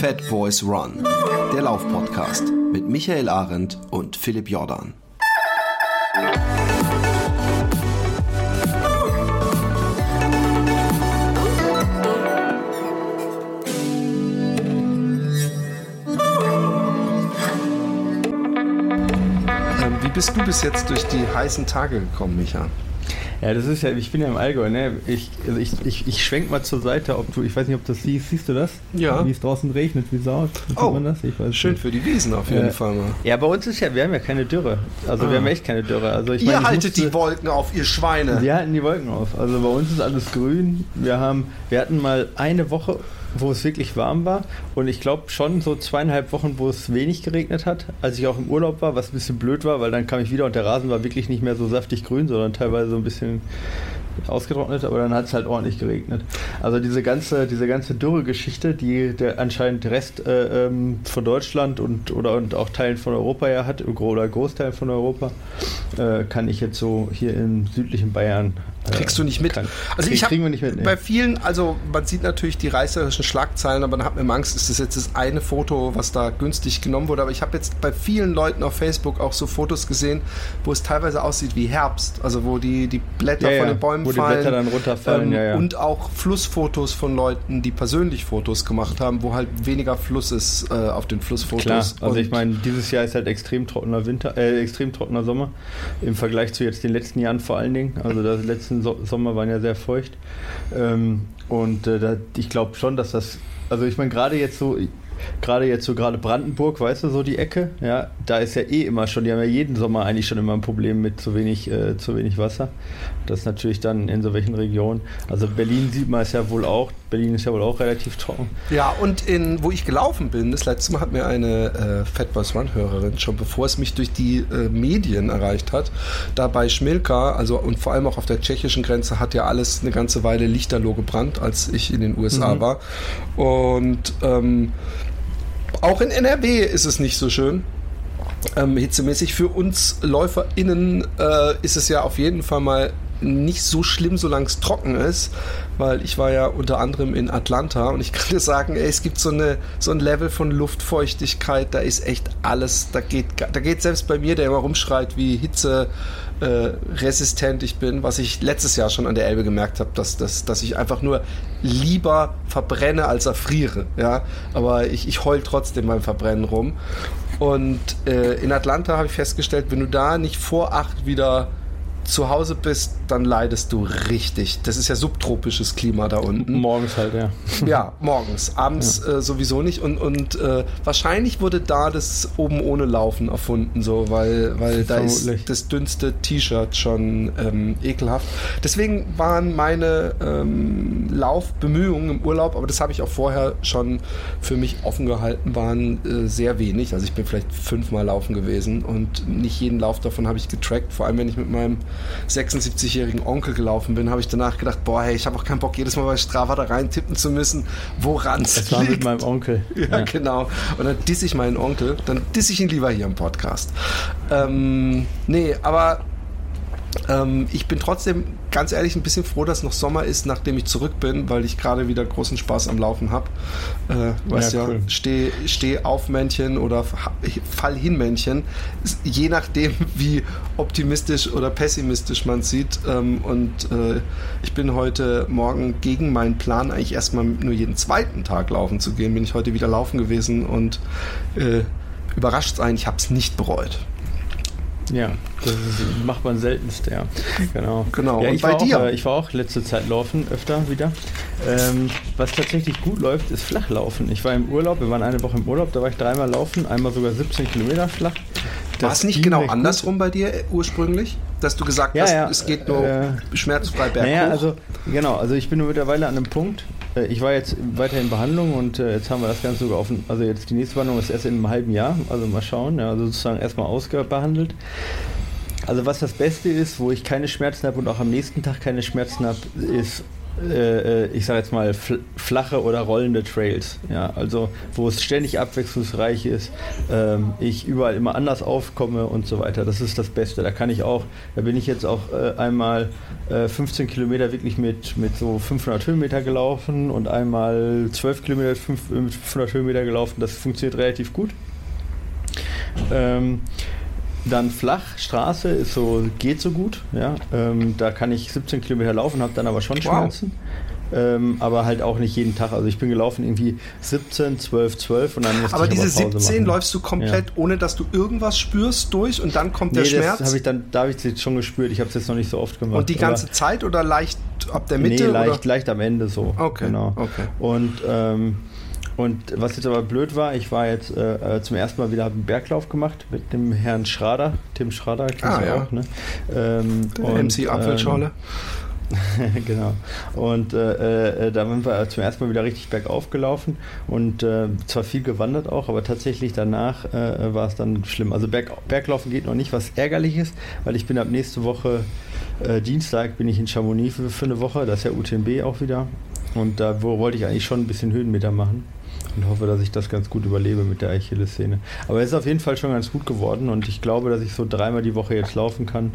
Fat Boys Run, der Laufpodcast mit Michael Arendt und Philipp Jordan. Ähm, wie bist du bis jetzt durch die heißen Tage gekommen, Micha? Ja, das ist ja, ich bin ja im Allgäu, ne? Ich, also ich, ich, ich schwenk mal zur Seite, ob du, ich weiß nicht, ob du das siehst, siehst du das? Ja. Wie es draußen regnet, wie Sau. Oh, man das? schön nicht. für die Wiesen auf jeden äh, Fall mal. Ja, bei uns ist ja, wir haben ja keine Dürre. Also ah. wir haben echt keine Dürre. Also ich ihr meine, haltet musste, die Wolken auf, ihr Schweine. Wir halten die Wolken auf. Also bei uns ist alles grün. Wir haben, wir hatten mal eine Woche wo es wirklich warm war. Und ich glaube schon so zweieinhalb Wochen, wo es wenig geregnet hat, als ich auch im Urlaub war, was ein bisschen blöd war, weil dann kam ich wieder und der Rasen war wirklich nicht mehr so saftig grün, sondern teilweise so ein bisschen ausgetrocknet, aber dann hat es halt ordentlich geregnet. Also diese ganze, diese ganze Dürre-Geschichte, die der anscheinend Rest äh, ähm, von Deutschland und oder und auch Teilen von Europa ja hat, oder Großteil von Europa, äh, kann ich jetzt so hier im südlichen Bayern äh, Kriegst du nicht mit? Kann, also ich habe nee. bei vielen, also man sieht natürlich die reißerischen Schlagzeilen, aber man hat mir Angst, ist das jetzt das eine Foto, was da günstig genommen wurde. Aber ich habe jetzt bei vielen Leuten auf Facebook auch so Fotos gesehen, wo es teilweise aussieht wie Herbst, also wo die, die Blätter ja, von den Bäumen wo fallen. Die Blätter dann runterfallen, ähm, ja, ja. Und auch Flussfotos von Leuten, die persönlich Fotos gemacht haben, wo halt weniger Fluss ist äh, auf den Flussfotos. Klar, also und ich meine, dieses Jahr ist halt extrem trockener Winter, äh, extrem trockener Sommer im Vergleich zu jetzt den letzten Jahren vor allen Dingen. Also das letzten so Sommer waren ja sehr feucht. Ähm, und äh, da, ich glaube schon, dass das, also ich meine, gerade jetzt so, gerade jetzt so gerade Brandenburg, weißt du, so die Ecke, ja, da ist ja eh immer schon, die haben ja jeden Sommer eigentlich schon immer ein Problem mit zu wenig, äh, zu wenig Wasser. Das ist natürlich dann in so welchen Regionen. Also Berlin sieht man es ja wohl auch. Berlin ist ja wohl auch relativ trocken. Ja, und in, wo ich gelaufen bin, das letzte Mal hat mir eine äh, Fat Boys One Hörerin schon bevor es mich durch die äh, Medien erreicht hat, da bei Schmilka, also und vor allem auch auf der tschechischen Grenze hat ja alles eine ganze Weile lichterloh gebrannt, als ich in den USA mhm. war. Und ähm, auch in NRW ist es nicht so schön. Ähm, hitzemäßig für uns LäuferInnen äh, ist es ja auf jeden Fall mal nicht so schlimm, solange es trocken ist, weil ich war ja unter anderem in Atlanta und ich kann dir sagen, ey, es gibt so, eine, so ein Level von Luftfeuchtigkeit, da ist echt alles, da geht, da geht selbst bei mir, der immer rumschreit, wie Hitze äh, resistent ich bin, was ich letztes Jahr schon an der Elbe gemerkt habe, dass, dass, dass ich einfach nur lieber verbrenne als erfriere. Ja? Aber ich, ich heul trotzdem beim Verbrennen rum. Und äh, in Atlanta habe ich festgestellt, wenn du da nicht vor acht wieder zu Hause bist, dann leidest du richtig. Das ist ja subtropisches Klima da unten. Morgens halt, ja. Ja, morgens. Abends ja. äh, sowieso nicht. Und, und äh, wahrscheinlich wurde da das oben ohne Laufen erfunden, so, weil, weil da ist das dünnste T-Shirt schon ähm, ekelhaft. Deswegen waren meine ähm, Laufbemühungen im Urlaub, aber das habe ich auch vorher schon für mich offen gehalten, waren äh, sehr wenig. Also ich bin vielleicht fünfmal laufen gewesen und nicht jeden Lauf davon habe ich getrackt, vor allem wenn ich mit meinem 76-jährigen Onkel gelaufen bin, habe ich danach gedacht, boah, hey, ich habe auch keinen Bock, jedes Mal bei Strava da rein tippen zu müssen, woran es liegt. war mit meinem Onkel. Ja, ja, genau. Und dann disse ich meinen Onkel, dann disse ich ihn lieber hier im Podcast. Ähm, nee, aber ähm, ich bin trotzdem ganz ehrlich ein bisschen froh, dass noch Sommer ist, nachdem ich zurück bin, weil ich gerade wieder großen Spaß am Laufen habe. Äh, weißt ja, cool. ja steh, steh auf Männchen oder Fall hin Männchen, je nachdem, wie optimistisch oder pessimistisch man sieht. Ähm, und äh, ich bin heute Morgen gegen meinen Plan, eigentlich erstmal nur jeden zweiten Tag laufen zu gehen, bin ich heute wieder laufen gewesen und äh, überrascht sein, ich habe es nicht bereut. Ja, das ist, macht man seltenst, ja. Genau. genau. Ja, ich, war auch, äh, ich war auch letzte Zeit laufen, öfter wieder. Ähm, was tatsächlich gut läuft, ist Flachlaufen. Ich war im Urlaub, wir waren eine Woche im Urlaub, da war ich dreimal laufen, einmal sogar 17 Kilometer flach. War es nicht genau andersrum bei dir ursprünglich? Dass du gesagt ja, hast, ja, es geht nur äh, schmerzfrei berghoch? Naja, also, genau, also ich bin mittlerweile an einem Punkt, ich war jetzt weiter in Behandlung und äh, jetzt haben wir das Ganze sogar offen. Also jetzt die nächste Behandlung ist erst in einem halben Jahr. Also mal schauen. Ja, also sozusagen erstmal ausbehandelt. Also was das Beste ist, wo ich keine Schmerzen habe und auch am nächsten Tag keine Schmerzen habe, ist äh, ich sage jetzt mal, flache oder rollende Trails. Ja, also wo es ständig abwechslungsreich ist, ähm, ich überall immer anders aufkomme und so weiter. Das ist das Beste. Da kann ich auch, da bin ich jetzt auch äh, einmal äh, 15 Kilometer wirklich mit, mit so 500 Höhenmeter gelaufen und einmal 12 Kilometer mit 500 Höhenmeter gelaufen. Das funktioniert relativ gut. Ähm, dann flach, Straße ist so, geht so gut. Ja? Ähm, da kann ich 17 Kilometer laufen, habe dann aber schon Schmerzen. Ähm, aber halt auch nicht jeden Tag. Also ich bin gelaufen irgendwie 17, 12, 12 und dann musste Aber ich diese aber Pause 17 machen. läufst du komplett, ja. ohne dass du irgendwas spürst durch und dann kommt nee, der Schmerz? Das hab ich dann, da habe ich es jetzt schon gespürt. Ich habe es jetzt noch nicht so oft gemacht. Und die ganze aber, Zeit oder leicht ab der Mitte? Nee, leicht, oder? leicht am Ende so. Okay. Genau. okay. Und ähm, und was jetzt aber blöd war, ich war jetzt äh, äh zum ersten Mal wieder einen Berglauf gemacht mit dem Herrn Schrader, Tim Schrader, kennst ah, du ja. auch, ne? Ähm, und, MC Apfelschorle. Ähm, genau. Und äh, äh, da sind wir zum ersten Mal wieder richtig bergauf gelaufen und äh, zwar viel gewandert auch, aber tatsächlich danach äh, war es dann schlimm. Also Berg, Berglaufen geht noch nicht, was ärgerlich ist, weil ich bin ab nächste Woche äh, Dienstag bin ich in Chamonix für, für eine Woche, das ist ja UTMB auch wieder. Und da wo, wollte ich eigentlich schon ein bisschen Höhenmeter machen und hoffe, dass ich das ganz gut überlebe mit der Achillessehne. Aber es ist auf jeden Fall schon ganz gut geworden und ich glaube, dass ich so dreimal die Woche jetzt laufen kann.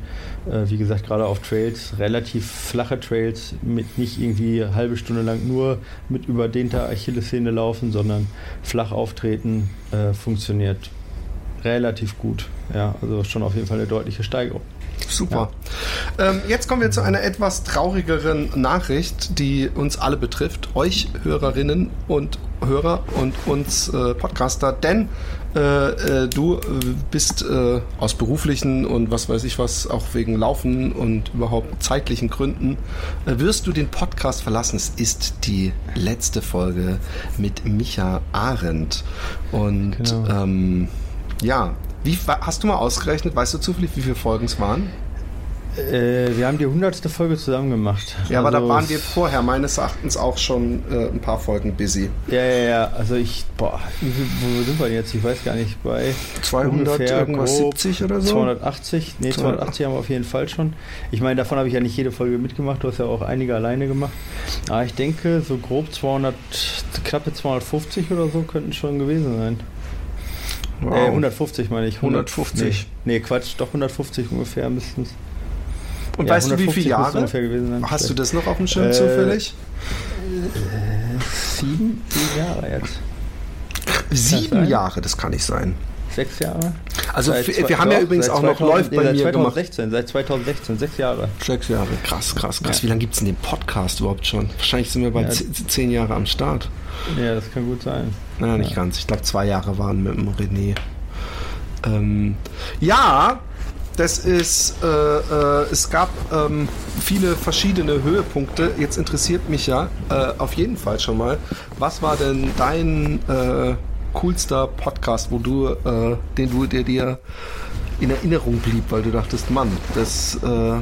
Äh, wie gesagt, gerade auf Trails, relativ flache Trails, mit nicht irgendwie eine halbe Stunde lang nur mit überdehnter Achillessehne laufen, sondern flach auftreten, äh, funktioniert relativ gut. Ja, also schon auf jeden Fall eine deutliche Steigerung. Super. Ja. Ähm, jetzt kommen wir zu einer etwas traurigeren Nachricht, die uns alle betrifft, euch Hörerinnen und Hörer und uns äh, Podcaster, denn äh, äh, du bist äh, aus beruflichen und was weiß ich was, auch wegen Laufen und überhaupt zeitlichen Gründen, äh, wirst du den Podcast verlassen. Es ist die letzte Folge mit Micha Arendt. Und genau. ähm, ja, wie, hast du mal ausgerechnet, weißt du zufällig, wie viele Folgen es waren? Äh, wir haben die hundertste Folge zusammen gemacht. Ja, also aber da also waren wir vorher meines Erachtens auch schon äh, ein paar Folgen busy. Ja, ja, ja. Also ich, boah, wo sind wir jetzt? Ich weiß gar nicht. Bei 200 irgendwas 70 oder so? 280? Nee, 280 haben wir auf jeden Fall schon. Ich meine, davon habe ich ja nicht jede Folge mitgemacht. Du hast ja auch einige alleine gemacht. Aber ich denke, so grob 200, knappe 250 oder so könnten schon gewesen sein. Wow. Äh, 150 meine ich. 150? Nee, nee, Quatsch, doch 150 ungefähr müssten es. Und ja, weißt du, wie viele Jahre? Hast du das noch auf dem Schirm äh, zufällig? Äh, sieben, sieben Jahre jetzt. Sieben Jahre, das kann nicht sein. Sechs Jahre? Also seit wir zwei, haben ja übrigens auch 2000, noch läuft nee, bei seit mir 2016, gemacht. Seit 2016, sechs Jahre. Sechs Jahre, krass, krass, krass. Ja. Wie lange gibt es denn den Podcast überhaupt schon? Wahrscheinlich sind wir bald ja. zehn Jahre am Start. Ja, das kann gut sein. Naja, nicht ja. ganz. Ich glaube, zwei Jahre waren mit dem René. Ähm, ja, das ist, äh, äh, es gab ähm, viele verschiedene Höhepunkte. Jetzt interessiert mich ja äh, auf jeden Fall schon mal, was war denn dein äh, coolster Podcast, wo du, äh, den du der dir in Erinnerung blieb, weil du dachtest, Mann, das äh,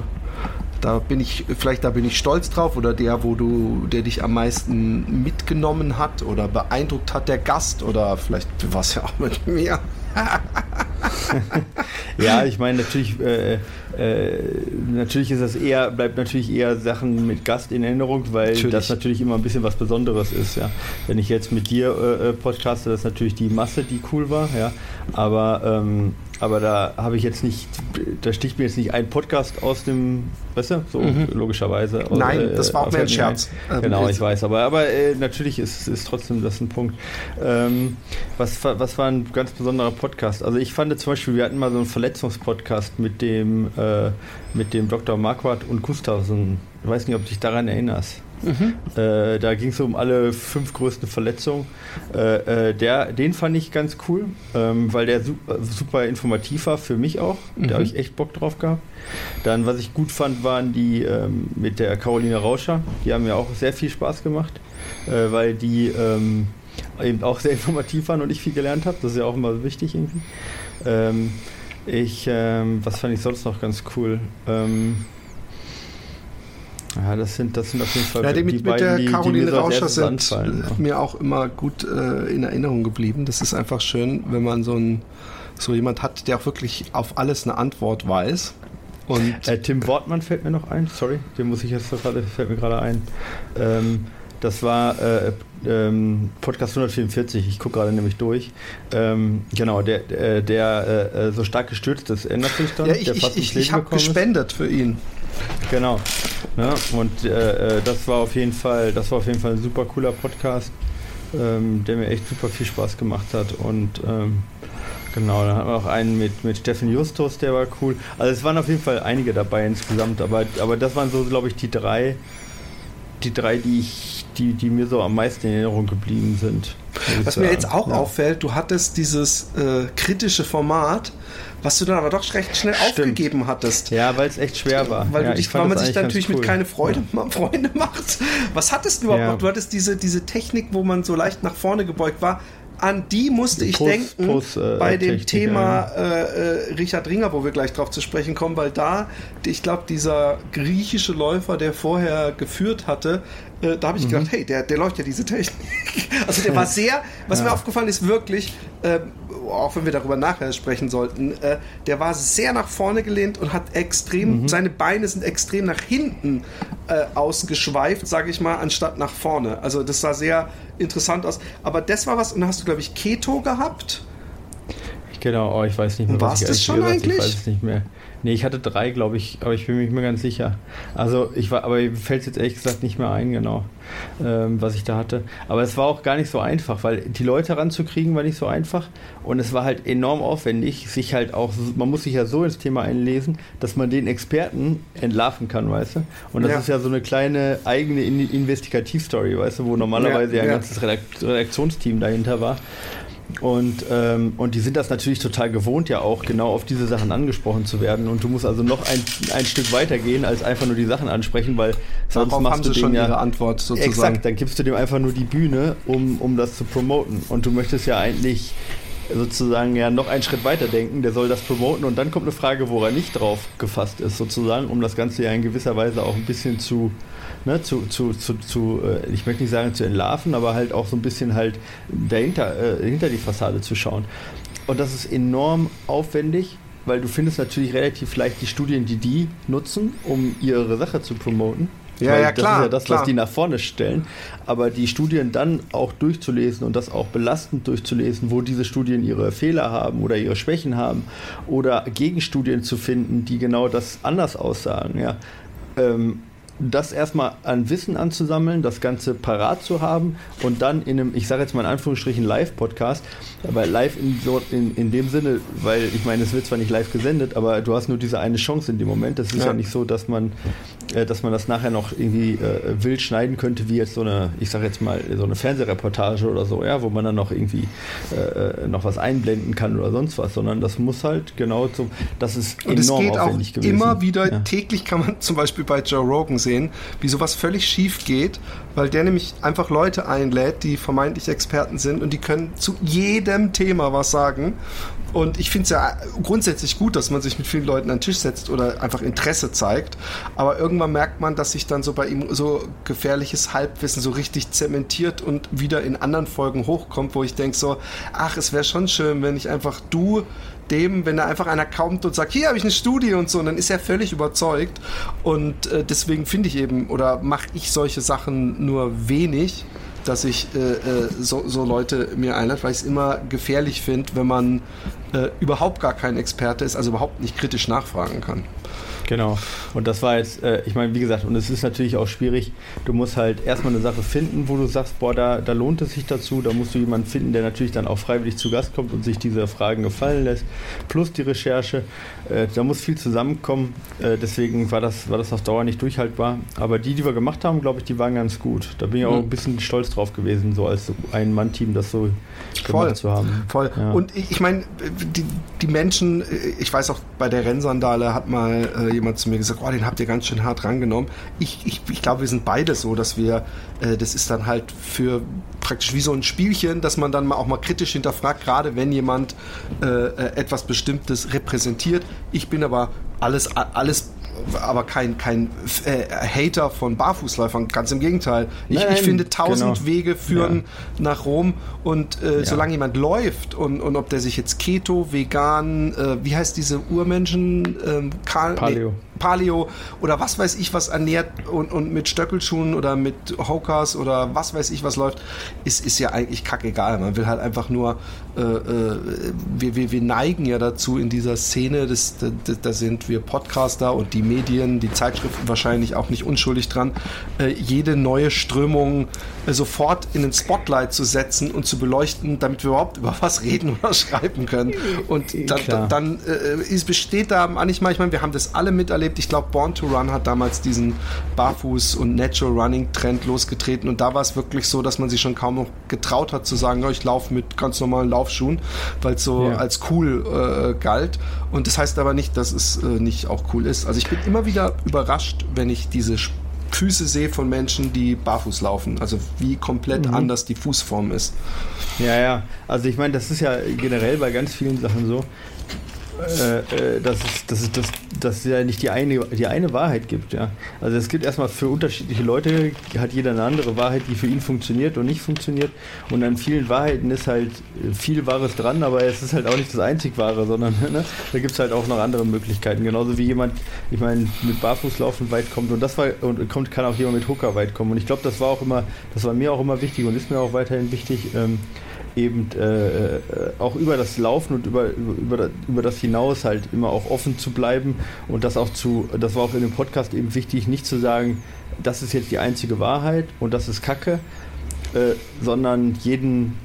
da bin ich, vielleicht da bin ich stolz drauf oder der, wo du, der dich am meisten mitgenommen hat oder beeindruckt hat, der Gast oder vielleicht war es ja auch mit mir. ja, ich meine natürlich, äh, äh, natürlich ist das eher, bleibt natürlich eher Sachen mit Gast in Erinnerung, weil natürlich. das natürlich immer ein bisschen was Besonderes ist, ja. Wenn ich jetzt mit dir äh, äh podcaste, das ist natürlich die Masse, die cool war, ja. Aber ähm, aber da habe ich jetzt nicht, da sticht mir jetzt nicht ein Podcast aus dem, weißt du, so mhm. logischerweise. Nein, äh, das war auch mehr ein Scherz. Ein. Genau, ich weiß, aber, aber natürlich ist, ist trotzdem das ein Punkt. Ähm, was, was war ein ganz besonderer Podcast? Also ich fand zum Beispiel, wir hatten mal so einen Verletzungspodcast mit dem, äh, mit dem Dr. Marquardt und Gustavsen. Ich weiß nicht, ob du dich daran erinnerst. Mhm. Äh, da ging es um alle fünf größten Verletzungen. Äh, äh, der, den fand ich ganz cool, ähm, weil der super, super, informativ war für mich auch. Mhm. Da habe ich echt Bock drauf gehabt. Dann, was ich gut fand, waren die ähm, mit der Caroline Rauscher. Die haben mir auch sehr viel Spaß gemacht, äh, weil die ähm, eben auch sehr informativ waren und ich viel gelernt habe. Das ist ja auch immer wichtig irgendwie. Ich, ähm, was fand ich sonst noch ganz cool? Ähm, ja, das sind, das sind auf jeden Fall ja, die, die mit, beiden, mit der Caroline die, Rauscher sind anfallen, mir auch immer gut äh, in Erinnerung geblieben. Das ist einfach schön, wenn man so, ein, so jemand hat, der auch wirklich auf alles eine Antwort weiß. Und äh, Tim Wortmann fällt mir noch ein, sorry, den muss ich jetzt gerade, fällt mir gerade ein. Ähm, das war äh, ähm, Podcast 144, ich gucke gerade nämlich durch. Ähm, genau, der, der, der äh, so stark gestürzt ist, ändert sich dann. Ja, ich, ich, ich, ich habe gespendet für ihn. Genau. Ja, und äh, äh, das war auf jeden Fall, das war auf jeden Fall ein super cooler Podcast, ähm, der mir echt super viel Spaß gemacht hat. Und ähm, genau, dann hatten wir auch einen mit, mit Steffen Justus, der war cool. Also es waren auf jeden Fall einige dabei insgesamt, aber, aber das waren so, glaube ich, die drei, die drei, die ich, die, die mir so am meisten in Erinnerung geblieben sind. Was mir jetzt auch ja. auffällt, du hattest dieses äh, kritische Format, was du dann aber doch recht schnell Stimmt. aufgegeben hattest. Ja, weil es echt schwer war. Weil, ja, dich, weil man sich dann natürlich cool. mit keine Freude, ja. Freunde macht. Was hattest du überhaupt noch? Du hattest diese, diese Technik, wo man so leicht nach vorne gebeugt war an die musste ich Post, denken Post, äh, bei dem Technik, Thema äh, äh, Richard Ringer, wo wir gleich drauf zu sprechen kommen, weil da, ich glaube, dieser griechische Läufer, der vorher geführt hatte, äh, da habe ich mhm. gedacht, hey, der, der läuft ja diese Technik. Also der war sehr, was ja. mir aufgefallen ist, wirklich, ähm, auch wenn wir darüber nachher sprechen sollten, äh, der war sehr nach vorne gelehnt und hat extrem, mhm. seine Beine sind extrem nach hinten äh, ausgeschweift, sage ich mal, anstatt nach vorne. Also das sah sehr interessant aus. Aber das war was, und da hast du, glaube ich, Keto gehabt. Genau, oh, ich weiß nicht mehr. War es das schon eigentlich? Ich weiß es nicht mehr. Nee, ich hatte drei, glaube ich, aber ich bin mir nicht mehr ganz sicher. Also ich war, aber mir fällt es jetzt ehrlich gesagt nicht mehr ein, genau, ähm, was ich da hatte. Aber es war auch gar nicht so einfach, weil die Leute ranzukriegen war nicht so einfach und es war halt enorm aufwendig, sich halt auch, man muss sich ja so ins Thema einlesen, dass man den Experten entlarven kann, weißt du? Und das ja. ist ja so eine kleine eigene Investigativstory, weißt du, wo normalerweise ja, ja ein ganzes Redaktionsteam dahinter war. Und, ähm, und die sind das natürlich total gewohnt, ja auch genau auf diese Sachen angesprochen zu werden. Und du musst also noch ein, ein Stück weiter gehen, als einfach nur die Sachen ansprechen, weil sonst Darauf machst haben du sie schon ja, ihre Antwort sozusagen. Exakt, dann gibst du dem einfach nur die Bühne, um, um das zu promoten. Und du möchtest ja eigentlich sozusagen ja noch einen Schritt weiter denken, der soll das promoten und dann kommt eine Frage, wo er nicht drauf gefasst ist, sozusagen, um das Ganze ja in gewisser Weise auch ein bisschen zu ne, zu, zu, zu, zu äh, ich möchte nicht sagen zu entlarven, aber halt auch so ein bisschen halt dahinter, äh, hinter die Fassade zu schauen. Und das ist enorm aufwendig, weil du findest natürlich relativ leicht die Studien, die die nutzen, um ihre Sache zu promoten. Ja, ja, klar. Das ist ja das, klar. was die nach vorne stellen. Aber die Studien dann auch durchzulesen und das auch belastend durchzulesen, wo diese Studien ihre Fehler haben oder ihre Schwächen haben oder Gegenstudien zu finden, die genau das anders aussagen, ja. Ähm, das erstmal an Wissen anzusammeln, das Ganze parat zu haben und dann in einem, ich sage jetzt mal in Anführungsstrichen, Live-Podcast, aber live in, so, in, in dem Sinne, weil ich meine, es wird zwar nicht live gesendet, aber du hast nur diese eine Chance in dem Moment. Das ist ja, ja nicht so, dass man, äh, dass man das nachher noch irgendwie äh, wild schneiden könnte, wie jetzt so eine, ich sage jetzt mal, so eine Fernsehreportage oder so, ja, wo man dann noch irgendwie äh, noch was einblenden kann oder sonst was, sondern das muss halt genau so, das ist und enorm es geht auch gewesen. Immer wieder, ja. täglich kann man zum Beispiel bei Joe Rogan sehen, wie sowas völlig schief geht, weil der nämlich einfach Leute einlädt, die vermeintlich Experten sind und die können zu jedem Thema was sagen. Und ich finde es ja grundsätzlich gut, dass man sich mit vielen Leuten an den Tisch setzt oder einfach Interesse zeigt. Aber irgendwann merkt man, dass sich dann so bei ihm so gefährliches Halbwissen so richtig zementiert und wieder in anderen Folgen hochkommt, wo ich denke so, ach, es wäre schon schön, wenn ich einfach du dem, wenn da einfach einer kommt und sagt, hier habe ich eine Studie und so, und dann ist er völlig überzeugt. Und äh, deswegen finde ich eben, oder mache ich solche Sachen nur wenig, dass ich äh, äh, so, so, Leute mir einlade, weil ich es immer gefährlich finde, wenn man äh, überhaupt gar kein Experte ist, also überhaupt nicht kritisch nachfragen kann. Genau. Und das war jetzt, äh, ich meine, wie gesagt, und es ist natürlich auch schwierig. Du musst halt erstmal eine Sache finden, wo du sagst, boah, da, da lohnt es sich dazu. Da musst du jemanden finden, der natürlich dann auch freiwillig zu Gast kommt und sich diese Fragen gefallen lässt. Plus die Recherche. Äh, da muss viel zusammenkommen. Äh, deswegen war das, war das auf Dauer nicht durchhaltbar. Aber die, die wir gemacht haben, glaube ich, die waren ganz gut. Da bin ich auch mhm. ein bisschen stolz drauf gewesen, so als ein Mann-Team das so Voll. gemacht zu haben. Voll. Ja. Und ich, meine, die, die Menschen, ich weiß auch, bei der Rennsandale hat mal äh, jemand zu mir gesagt, oh, den habt ihr ganz schön hart rangenommen. Ich, ich, ich glaube, wir sind beide so, dass wir, äh, das ist dann halt für praktisch wie so ein Spielchen, dass man dann auch mal kritisch hinterfragt, gerade wenn jemand äh, äh etwas Bestimmtes repräsentiert. Ich bin aber alles, alles aber kein, kein äh, Hater von Barfußläufern, ganz im Gegenteil. Ich, nein, ich finde, tausend genau. Wege führen ja. nach Rom und äh, ja. solange jemand läuft und, und ob der sich jetzt Keto, vegan, äh, wie heißt diese Urmenschen? Ähm, Karl, Paleo. Nee, Paleo oder was weiß ich was ernährt und, und mit Stöckelschuhen oder mit Hokers oder was weiß ich was läuft, ist, ist ja eigentlich kackegal. Man will halt einfach nur, äh, äh, wir, wir, wir neigen ja dazu in dieser Szene, das, das, da sind wir Podcaster und die Medien, die Zeitschriften wahrscheinlich auch nicht unschuldig dran, äh, jede neue Strömung sofort in den Spotlight zu setzen und zu beleuchten, damit wir überhaupt über was reden oder schreiben können. Und da, da, dann äh, ist, besteht da manchmal, ich meine, wir haben das alle miterlebt, erlebt. Ich glaube, Born to Run hat damals diesen Barfuß- und Natural Running-Trend losgetreten und da war es wirklich so, dass man sich schon kaum noch getraut hat zu sagen, oh, ich laufe mit ganz normalen Laufschuhen, weil es so ja. als cool äh, galt. Und das heißt aber nicht, dass es äh, nicht auch cool ist. Also ich bin immer wieder überrascht, wenn ich diese Füße sehe von Menschen, die barfuß laufen. Also wie komplett mhm. anders die Fußform ist. Ja, ja. Also ich meine, das ist ja generell bei ganz vielen Sachen so äh, äh, dass, es, dass, es, dass, dass es ja nicht die eine, die eine Wahrheit gibt. Ja. Also es gibt erstmal für unterschiedliche Leute, hat jeder eine andere Wahrheit, die für ihn funktioniert und nicht funktioniert. Und an vielen Wahrheiten ist halt viel Wahres dran, aber es ist halt auch nicht das einzig Wahre, sondern ne, da gibt es halt auch noch andere Möglichkeiten. Genauso wie jemand, ich meine, mit Barfußlaufen weit kommt und das war und kommt, kann auch jemand mit Hooker weit kommen. Und ich glaube, das war auch immer, das war mir auch immer wichtig und ist mir auch weiterhin wichtig. Ähm, eben äh, äh, auch über das Laufen und über, über, über das hinaus halt immer auch offen zu bleiben und das auch zu, das war auch in dem Podcast eben wichtig, nicht zu sagen, das ist jetzt die einzige Wahrheit und das ist Kacke, äh, sondern jeden,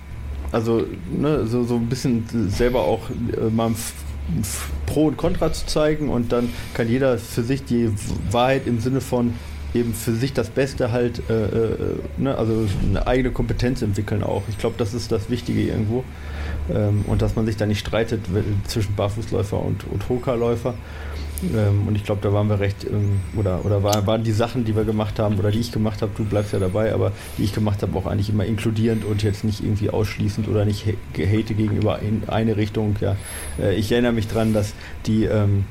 also ne, so, so ein bisschen selber auch äh, mal Pro und Contra zu zeigen und dann kann jeder für sich die Wahrheit im Sinne von eben für sich das Beste halt, äh, äh, ne, also eine eigene Kompetenz entwickeln auch. Ich glaube, das ist das Wichtige irgendwo. Ähm, und dass man sich da nicht streitet zwischen Barfußläufer und, und Hoka-Läufer. Ähm, und ich glaube, da waren wir recht, ähm, oder, oder war, waren die Sachen, die wir gemacht haben, oder die ich gemacht habe, du bleibst ja dabei, aber die ich gemacht habe, auch eigentlich immer inkludierend und jetzt nicht irgendwie ausschließend oder nicht hate gegenüber in eine Richtung. Ja. Äh, ich erinnere mich dran, dass die, ähm,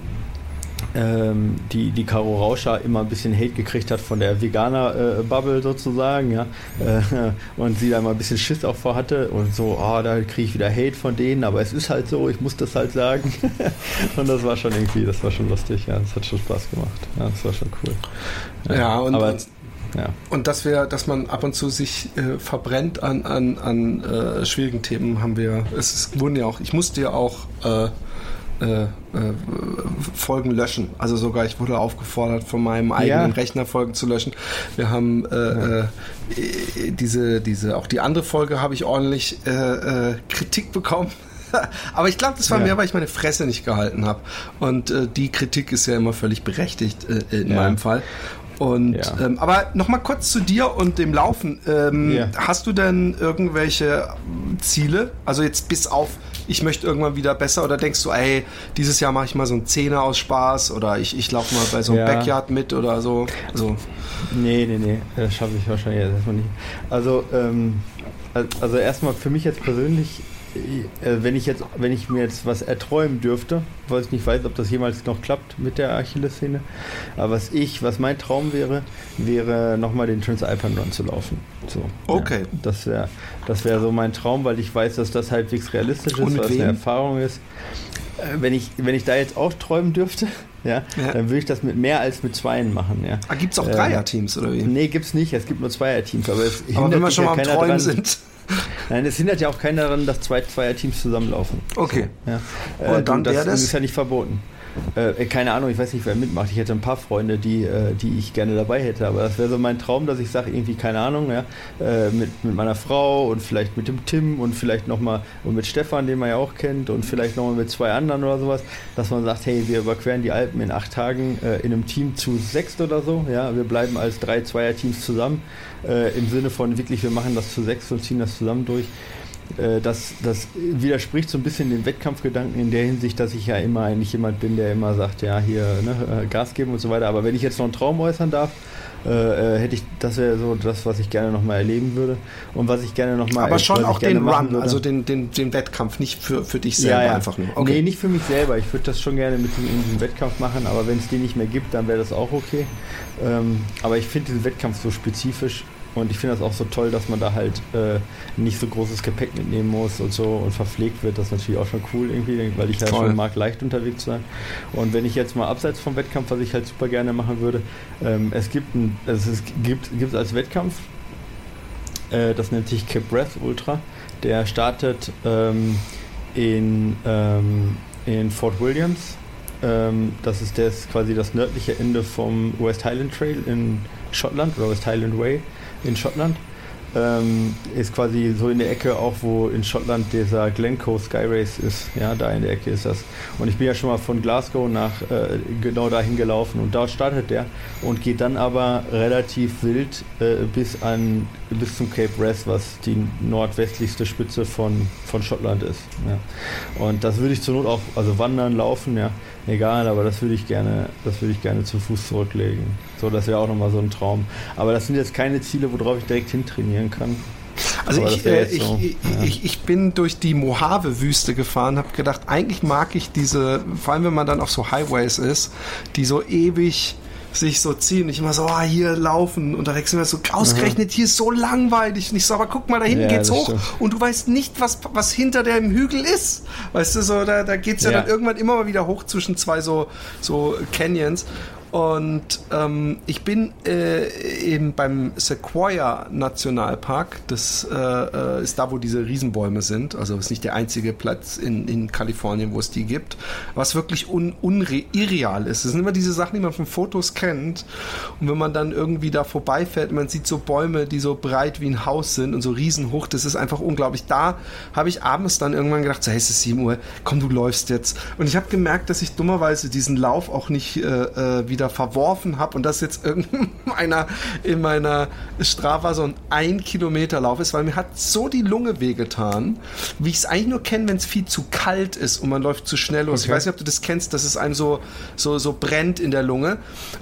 ähm, die, die Caro Rauscher immer ein bisschen Hate gekriegt hat von der Veganer-Bubble äh, sozusagen, ja. Äh, und sie da mal ein bisschen Schiss auch vor hatte und so, oh, da kriege ich wieder Hate von denen, aber es ist halt so, ich muss das halt sagen. und das war schon irgendwie, das war schon lustig, ja, das hat schon Spaß gemacht. Ja, das war schon cool. Ja, ja und, aber, ja. Und dass wir, dass man ab und zu sich äh, verbrennt an, an, an äh, schwierigen Themen, haben wir. Es ist, wurden ja auch, ich musste ja auch äh, äh, äh, Folgen löschen. Also sogar ich wurde aufgefordert, von meinem eigenen ja. Rechner Folgen zu löschen. Wir haben äh, ja. Äh, diese, diese, auch die andere Folge habe ich ordentlich äh, Kritik bekommen. Aber ich glaube, das war ja. mehr, weil ich meine Fresse nicht gehalten habe. Und die Kritik ist ja immer völlig berechtigt in meinem Fall. Und ja. ähm, aber noch mal kurz zu dir und dem Laufen. Ähm, ja. Hast du denn irgendwelche Ziele? Also jetzt bis auf ich möchte irgendwann wieder besser oder denkst du, ey, dieses Jahr mache ich mal so einen Zehner aus Spaß oder ich, ich laufe mal bei so einem ja. Backyard mit oder so? Also. Nee, nee, nee, das schaffe ich wahrscheinlich erstmal nicht. Also, ähm, also erstmal für mich jetzt persönlich wenn ich jetzt, wenn ich mir jetzt was erträumen dürfte, weil ich nicht weiß, ob das jemals noch klappt mit der Achillessehne, aber was ich, was mein Traum wäre, wäre nochmal den Transalpine Run zu laufen. So, okay. Ja, das wäre, das wäre so mein Traum, weil ich weiß, dass das halbwegs realistisch ist, was eine Erfahrung ist. Äh, wenn ich, wenn ich da jetzt auch träumen dürfte, ja, ja. dann würde ich das mit mehr als mit Zweien machen. Ja. Ah, gibt es auch Dreierteams oder wie? Nee, gibt es nicht. Es gibt nur Zweierteams. Aber, es aber wenn wir schon ja mal am Träumen dran, sind. Nein, es hindert ja auch keiner daran, dass zwei Zweierteams zusammenlaufen. Okay. So, ja. Und äh, dann das, das ist ja nicht verboten. Äh, keine Ahnung, ich weiß nicht, wer mitmacht. Ich hätte ein paar Freunde, die, äh, die ich gerne dabei hätte. Aber das wäre so mein Traum, dass ich sage, irgendwie, keine Ahnung, ja, äh, mit, mit meiner Frau und vielleicht mit dem Tim und vielleicht nochmal und mit Stefan, den man ja auch kennt, und vielleicht nochmal mit zwei anderen oder sowas, dass man sagt, hey, wir überqueren die Alpen in acht Tagen äh, in einem Team zu sechst oder so. Ja, wir bleiben als drei Zweierteams zusammen. Äh, Im Sinne von wirklich, wir machen das zu sechs und ziehen das zusammen durch. Äh, das, das widerspricht so ein bisschen dem Wettkampfgedanken in der Hinsicht, dass ich ja immer eigentlich jemand bin, der immer sagt, ja, hier ne, äh, Gas geben und so weiter. Aber wenn ich jetzt noch einen Traum äußern darf, äh, äh, hätte ich, das wäre so das, was ich gerne nochmal erleben würde. Und was ich gerne nochmal. Aber schon auch den Run, würde. also den, den, den Wettkampf, nicht für, für dich selber ja, ja. einfach nur. Okay. Nee, nicht für mich selber. Ich würde das schon gerne mit dem, in diesem Wettkampf machen, aber wenn es den nicht mehr gibt, dann wäre das auch okay. Ähm, aber ich finde diesen Wettkampf so spezifisch und ich finde das auch so toll, dass man da halt äh, nicht so großes Gepäck mitnehmen muss und so und verpflegt wird. Das ist natürlich auch schon cool irgendwie, weil ich ja schon mag, leicht unterwegs zu sein. Und wenn ich jetzt mal abseits vom Wettkampf, was ich halt super gerne machen würde, ähm, es gibt ein, also es gibt, gibt als Wettkampf, äh, das nennt sich Cape Breath Ultra. Der startet ähm, in, ähm, in Fort Williams. Ähm, das ist das quasi das nördliche Ende vom West Highland Trail in Schottland oder West Highland Way in Schottland. Ähm, ist quasi so in der Ecke auch, wo in Schottland dieser Glencoe Sky Race ist. Ja, da in der Ecke ist das. Und ich bin ja schon mal von Glasgow nach äh, genau dahin gelaufen und dort startet der und geht dann aber relativ wild äh, bis an bis zum Cape Wrath, was die nordwestlichste Spitze von, von Schottland ist. Ja. Und das würde ich zur Not auch, also wandern, laufen, ja, egal, aber das würde ich gerne, das würde ich gerne zu Fuß zurücklegen. So, das wäre auch nochmal so ein Traum. Aber das sind jetzt keine Ziele, worauf ich direkt hintrainieren kann. Also ich, äh, ich, so, ich, ja. ich, ich, bin durch die Mojave-Wüste gefahren, habe gedacht, eigentlich mag ich diese, vor allem wenn man dann auf so Highways ist, die so ewig sich so ziehen. Ich immer so, ah, hier laufen. Und da wechseln wir so, ausgerechnet, hier ist so langweilig. Und ich so, aber guck mal, da hinten ja, geht's hoch. Stimmt. Und du weißt nicht, was, was hinter dem Hügel ist. Weißt du, so, da, da geht's ja, ja dann irgendwann immer mal wieder hoch zwischen zwei so, so Canyons. Und ähm, ich bin äh, eben beim Sequoia Nationalpark. Das äh, äh, ist da, wo diese Riesenbäume sind. Also ist nicht der einzige Platz in, in Kalifornien, wo es die gibt. Was wirklich un, unre irreal ist. Das sind immer diese Sachen, die man von Fotos kennt. Und wenn man dann irgendwie da vorbeifährt, man sieht so Bäume, die so breit wie ein Haus sind und so riesenhoch. Das ist einfach unglaublich. Da habe ich abends dann irgendwann gedacht, so, hey, es ist 7 Uhr, komm, du läufst jetzt. Und ich habe gemerkt, dass ich dummerweise diesen Lauf auch nicht äh, äh wieder wieder verworfen habe und das jetzt irgendeiner in meiner Strava so ein ein Kilometer Lauf ist, weil mir hat so die Lunge wehgetan, wie ich es eigentlich nur kenne, wenn es viel zu kalt ist und man läuft zu schnell los. Okay. Ich weiß nicht, ob du das kennst, dass es einem so, so, so brennt in der Lunge.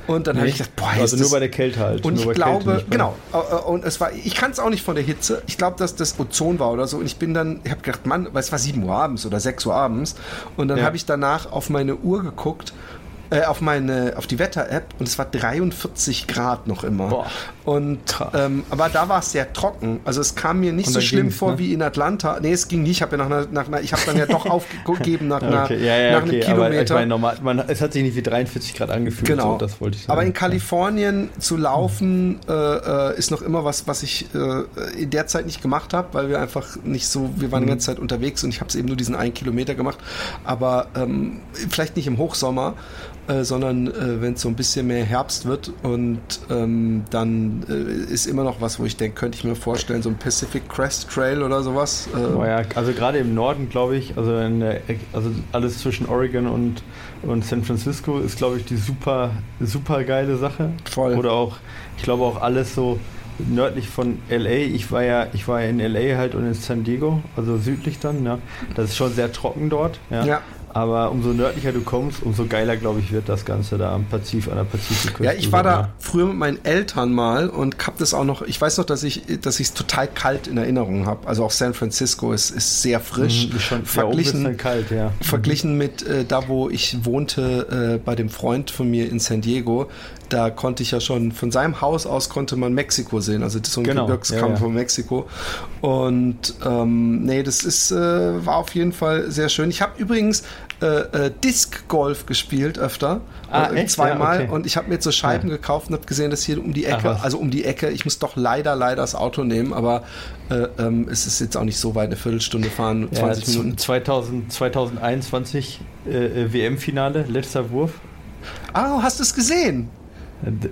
Und dann nee. habe ich gedacht, boah, also nur bei der Kälte halt. Und ich glaube, genau, äh, äh, und es war, ich kann es auch nicht von der Hitze. Ich glaube, dass das Ozon war oder so. Und ich bin dann, ich habe gedacht, Mann, weil es war 7 Uhr abends oder 6 Uhr abends. Und dann ja. habe ich danach auf meine Uhr geguckt äh, auf meine, auf die Wetter-App und es war 43 Grad noch immer. Boah. Und ähm, aber da war es sehr trocken. Also es kam mir nicht so schlimm vor ne? wie in Atlanta. Nee, es ging nicht. Ich habe ja nach nach einer, ich habe dann ja doch aufgegeben nach, einer, okay. ja, ja, nach okay. einem Kilometer. ich meine, normal, man, es hat sich nicht wie 43 Grad angefühlt. Genau. So, das wollte ich sagen. Aber in Kalifornien zu laufen äh, äh, ist noch immer was, was ich äh, in der Zeit nicht gemacht habe, weil wir einfach nicht so, wir waren mhm. die ganze Zeit unterwegs und ich habe es eben nur diesen einen Kilometer gemacht. Aber ähm, vielleicht nicht im Hochsommer äh, sondern äh, wenn es so ein bisschen mehr Herbst wird und ähm, dann äh, ist immer noch was, wo ich denke, könnte ich mir vorstellen, so ein Pacific Crest Trail oder sowas. Äh. Oh ja, also gerade im Norden, glaube ich, also, der, also alles zwischen Oregon und, und San Francisco ist, glaube ich, die super, super geile Sache. Voll. Oder auch, ich glaube auch alles so nördlich von LA. Ich war ja, ich war ja in LA halt und in San Diego, also südlich dann. Ja. Das ist schon sehr trocken dort. Ja. ja. Aber umso nördlicher du kommst, umso geiler, glaube ich, wird das Ganze da am Pazif, an der Pazifikküste. Ja, ich war da früher mit meinen Eltern mal und hab das auch noch, ich weiß noch, dass ich dass ich es total kalt in Erinnerung habe. Also auch San Francisco ist, ist sehr frisch. Mhm, ist schon, verglichen, ja, kalt, ja. Verglichen mhm. mit äh, da, wo ich wohnte, äh, bei dem Freund von mir in San Diego, da konnte ich ja schon von seinem Haus aus konnte man Mexiko sehen, also so ein genau. Gebirgskamm ja. von Mexiko. Und ähm, nee, das ist äh, war auf jeden Fall sehr schön. Ich habe übrigens äh, äh, Disc Golf gespielt öfter, ah, äh, zweimal. Ja, okay. Und ich habe mir jetzt so Scheiben ja. gekauft und habe gesehen, dass hier um die Ecke, Ach, also um die Ecke, ich muss doch leider, leider das Auto nehmen, aber äh, ähm, es ist jetzt auch nicht so weit, eine Viertelstunde fahren, 20 ja, Minuten. 2000, 2021 äh, WM-Finale, letzter Wurf. Ah, hast du es gesehen?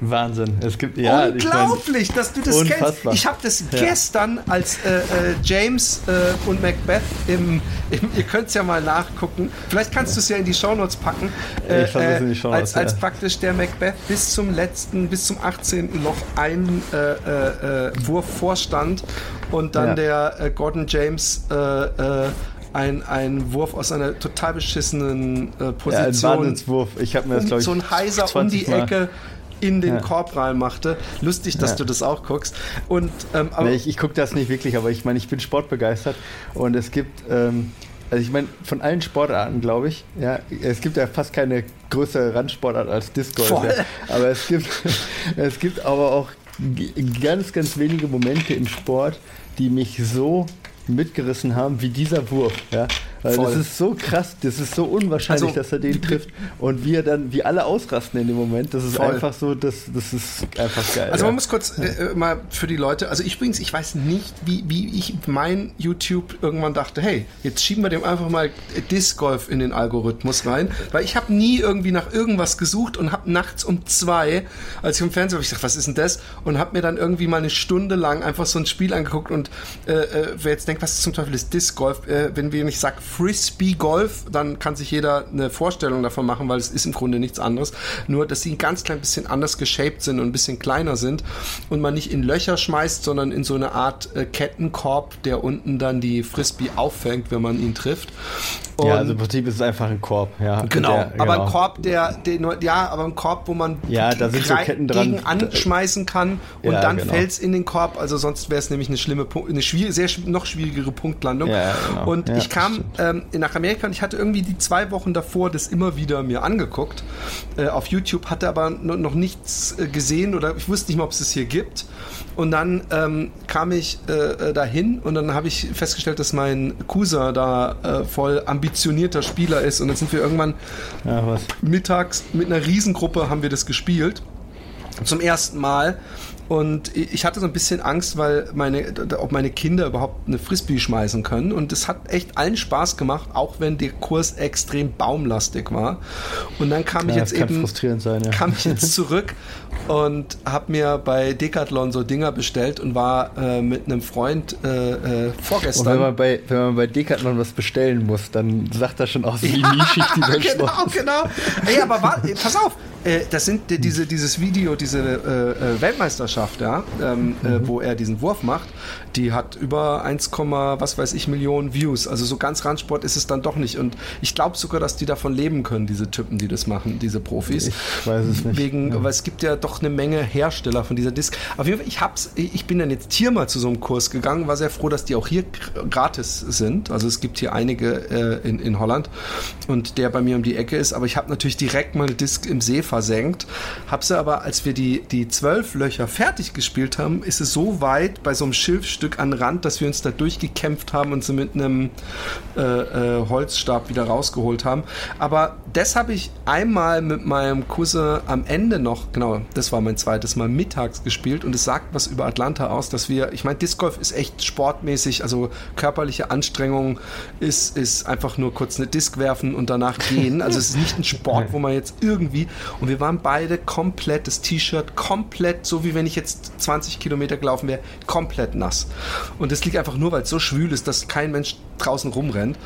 Wahnsinn. Es gibt ja. Unglaublich, ich mein, dass du das unfassbar. kennst. Ich habe das ja. gestern als äh, äh, James äh, und Macbeth im, im ihr könnt es ja mal nachgucken. Vielleicht kannst du es ja in die Shownotes packen. Äh, ich äh, in die Shownotes, als, als praktisch der Macbeth bis zum letzten, bis zum 18. noch ein äh, Wurf vorstand und dann ja. der Gordon James ein, ein Wurf aus einer total beschissenen äh, Position. Ja, ein Wahnsinnswurf. Ich habe mir das, glaube ich, so ein heiser um die Mal. In den ja. Korb reinmachte. Lustig, dass ja. du das auch guckst. Und, ähm, aber nee, ich, ich gucke das nicht wirklich, aber ich meine, ich bin sportbegeistert und es gibt. Ähm, also ich meine, von allen Sportarten, glaube ich, ja, es gibt ja fast keine größere Randsportart als Disc Golf. Ja. Aber es gibt, es gibt aber auch ganz, ganz wenige Momente im Sport, die mich so mitgerissen haben wie dieser Wurf. Ja? Weil das ist so krass, das ist so unwahrscheinlich, also, dass er den trifft. Und wie er dann, wie alle ausrasten in dem Moment, das ist voll. einfach so, das, das ist einfach geil. Also man muss kurz äh, äh, mal für die Leute, also ich übrigens, ich weiß nicht, wie, wie ich mein YouTube irgendwann dachte, hey, jetzt schieben wir dem einfach mal Disc Golf in den Algorithmus rein, weil ich habe nie irgendwie nach irgendwas gesucht und habe nachts um zwei, als ich im Fernsehen war, ich dachte, was ist denn das? Und habe mir dann irgendwie mal eine Stunde lang einfach so ein Spiel angeguckt und äh, äh wer jetzt denkt, was zum Teufel ist Disc Golf, äh, wenn wir nicht sagt Frisbee Golf, dann kann sich jeder eine Vorstellung davon machen, weil es ist im Grunde nichts anderes. Nur, dass sie ein ganz klein bisschen anders geshaped sind und ein bisschen kleiner sind und man nicht in Löcher schmeißt, sondern in so eine Art äh, Kettenkorb, der unten dann die Frisbee auffängt, wenn man ihn trifft. Und ja, also im Prinzip ist es einfach ein Korb, ja. Genau, der, aber genau. ein Korb, der, der ja, aber ein Korb, wo man ja, da sind so Ketten dran. gegen anschmeißen kann und ja, dann genau. fällt es in den Korb. Also sonst wäre es nämlich eine schlimme, eine schwierige, sehr noch schwierigere Punktlandung. Ja, genau. Und ich kam ähm, nach Amerika und ich hatte irgendwie die zwei Wochen davor das immer wieder mir angeguckt äh, auf YouTube, hatte aber noch nichts äh, gesehen oder ich wusste nicht mal, ob es es hier gibt. Und dann ähm, kam ich äh, äh dahin und dann habe ich festgestellt, dass mein Cousin da äh, voll ambitionierter Spieler ist. Und dann sind wir irgendwann ja, mittags mit einer Riesengruppe haben wir das gespielt. Zum ersten Mal. Und ich hatte so ein bisschen Angst, weil meine, ob meine Kinder überhaupt eine Frisbee schmeißen können. Und es hat echt allen Spaß gemacht, auch wenn der Kurs extrem baumlastig war. Und dann kam ja, ich jetzt eben, sein, ja. kam ich jetzt zurück und habe mir bei Decathlon so Dinger bestellt und war äh, mit einem Freund äh, äh, vorgestern. Und wenn man, bei, wenn man bei Decathlon was bestellen muss, dann sagt er schon aus, wie ja, nischig die Welt Genau, genau. Ey, aber war, pass auf, äh, das sind diese, dieses Video, diese äh, äh, Weltmeisterschaft, ja, ähm, äh, mhm. wo er diesen Wurf macht, die hat über 1, was weiß ich Millionen Views. Also so ganz Randsport ist es dann doch nicht. Und ich glaube sogar, dass die davon leben können, diese Typen, die das machen, diese Profis. Ich weiß es nicht. Wegen, ja. weil es gibt ja doch eine Menge Hersteller von dieser Disc. Auf jeden Fall, ich hab's, ich bin dann jetzt hier mal zu so einem Kurs gegangen, war sehr froh, dass die auch hier gratis sind. Also es gibt hier einige äh, in, in Holland und der bei mir um die Ecke ist. Aber ich habe natürlich direkt meine Disc im See versenkt. Hab sie aber, als wir die, die zwölf Löcher fertig gespielt haben, ist es so weit bei so einem Schilfstück an Rand, dass wir uns da durchgekämpft haben und sie mit einem äh, äh, Holzstab wieder rausgeholt haben. Aber das habe ich einmal mit meinem Cousin am Ende noch, genau, das war mein zweites Mal mittags gespielt und es sagt was über Atlanta aus, dass wir, ich meine, Disc Golf ist echt sportmäßig, also körperliche Anstrengung ist, ist einfach nur kurz eine Disc werfen und danach gehen. Also es ist nicht ein Sport, wo man jetzt irgendwie, und wir waren beide komplett, das T-Shirt komplett, so wie wenn ich jetzt 20 Kilometer gelaufen wäre, komplett nass. Und das liegt einfach nur, weil es so schwül ist, dass kein Mensch draußen rumrennt.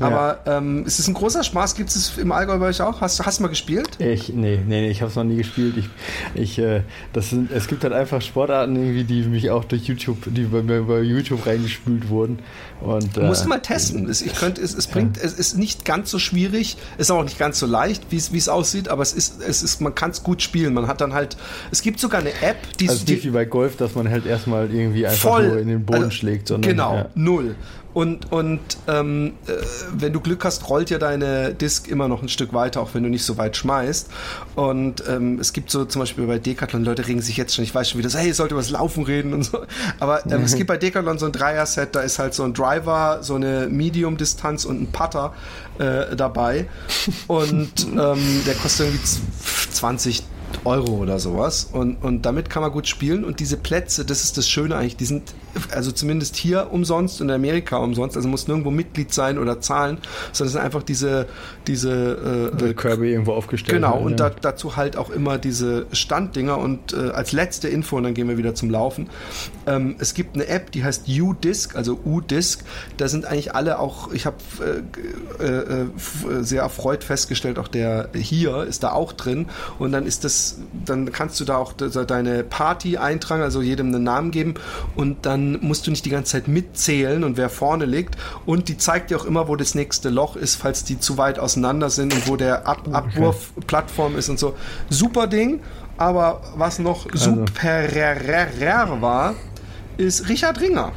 Aber ja. ähm, es ist ein großer Spaß. Gibt es im Allgäu bei euch auch? Hast, hast du mal gespielt? Ich, nee, nee, ich habe es noch nie gespielt. Ich, ich, äh, das sind, es gibt halt einfach Sportarten irgendwie, die mich auch durch YouTube, die bei mir bei YouTube reingespült wurden. Und, äh, Musst du mal testen. Es, ich könnte, es, es bringt, ja. es ist nicht ganz so schwierig, ist auch nicht ganz so leicht, wie es aussieht, aber es ist, es ist, man kann es gut spielen. Man hat dann halt, es gibt sogar eine App, die also nicht wie bei Golf, dass man halt erstmal irgendwie einfach voll, nur in den Boden also, schlägt, sondern genau ja. null. Und, und ähm, äh, wenn du Glück hast, rollt ja deine Disk immer noch ein Stück weiter, auch wenn du nicht so weit schmeißt. Und ähm, es gibt so zum Beispiel bei Decathlon, Leute regen sich jetzt schon, ich weiß schon wieder so, hey, ich sollte über das Laufen reden und so. Aber ähm, es gibt bei Decathlon so ein Dreier-Set, da ist halt so ein Driver, so eine Medium-Distanz und ein Putter äh, dabei. Und ähm, der kostet irgendwie 20 Euro oder sowas. Und, und damit kann man gut spielen. Und diese Plätze, das ist das Schöne eigentlich, die sind also zumindest hier umsonst und in Amerika umsonst. Also muss nirgendwo Mitglied sein oder zahlen, sondern es sind einfach diese, diese äh, Kirby irgendwo aufgestellt. Genau, werden, und ja. da, dazu halt auch immer diese Standdinger. Und äh, als letzte Info, und dann gehen wir wieder zum Laufen. Ähm, es gibt eine App, die heißt U-Disc, also U-Disc. Da sind eigentlich alle auch, ich habe äh, äh, sehr erfreut festgestellt, auch der hier ist da auch drin. Und dann ist das, dann kannst du da auch deine Party eintragen, also jedem einen Namen geben und dann musst du nicht die ganze Zeit mitzählen und wer vorne liegt. Und die zeigt dir auch immer, wo das nächste Loch ist, falls die zu weit auseinander sind und wo der Ab Abwurf-Plattform ist und so. Super Ding. Aber was noch Also. super war, ist Richard Ringer.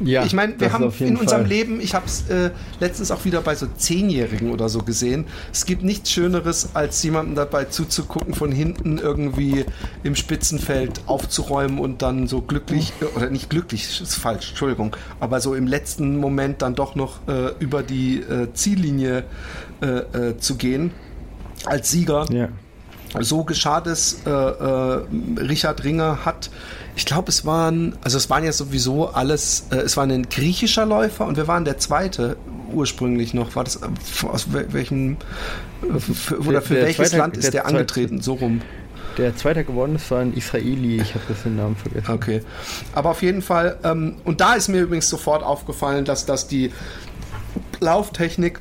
Ja, ich meine, wir haben in unserem Fall. Leben, ich habe es äh, letztens auch wieder bei so Zehnjährigen oder so gesehen, es gibt nichts Schöneres, als jemandem dabei zuzugucken, von hinten irgendwie im Spitzenfeld aufzuräumen und dann so glücklich, äh, oder nicht glücklich, ist falsch, Entschuldigung, aber so im letzten Moment dann doch noch äh, über die äh, Ziellinie äh, äh, zu gehen als Sieger Ja. So geschah das. Äh, äh, Richard Ringer hat, ich glaube, es waren, also es waren ja sowieso alles, äh, es war ein griechischer Läufer und wir waren der zweite ursprünglich noch. War das äh, aus wel- welchem äh, für, oder für Der welches zweite- Land ist der der angetreten? So rum. Der zweite geworden ist, war ein Israeli. Ich habe das den Namen vergessen. Okay. Aber auf jeden Fall, ähm, und da ist mir übrigens sofort aufgefallen, dass das die Lauftechnik,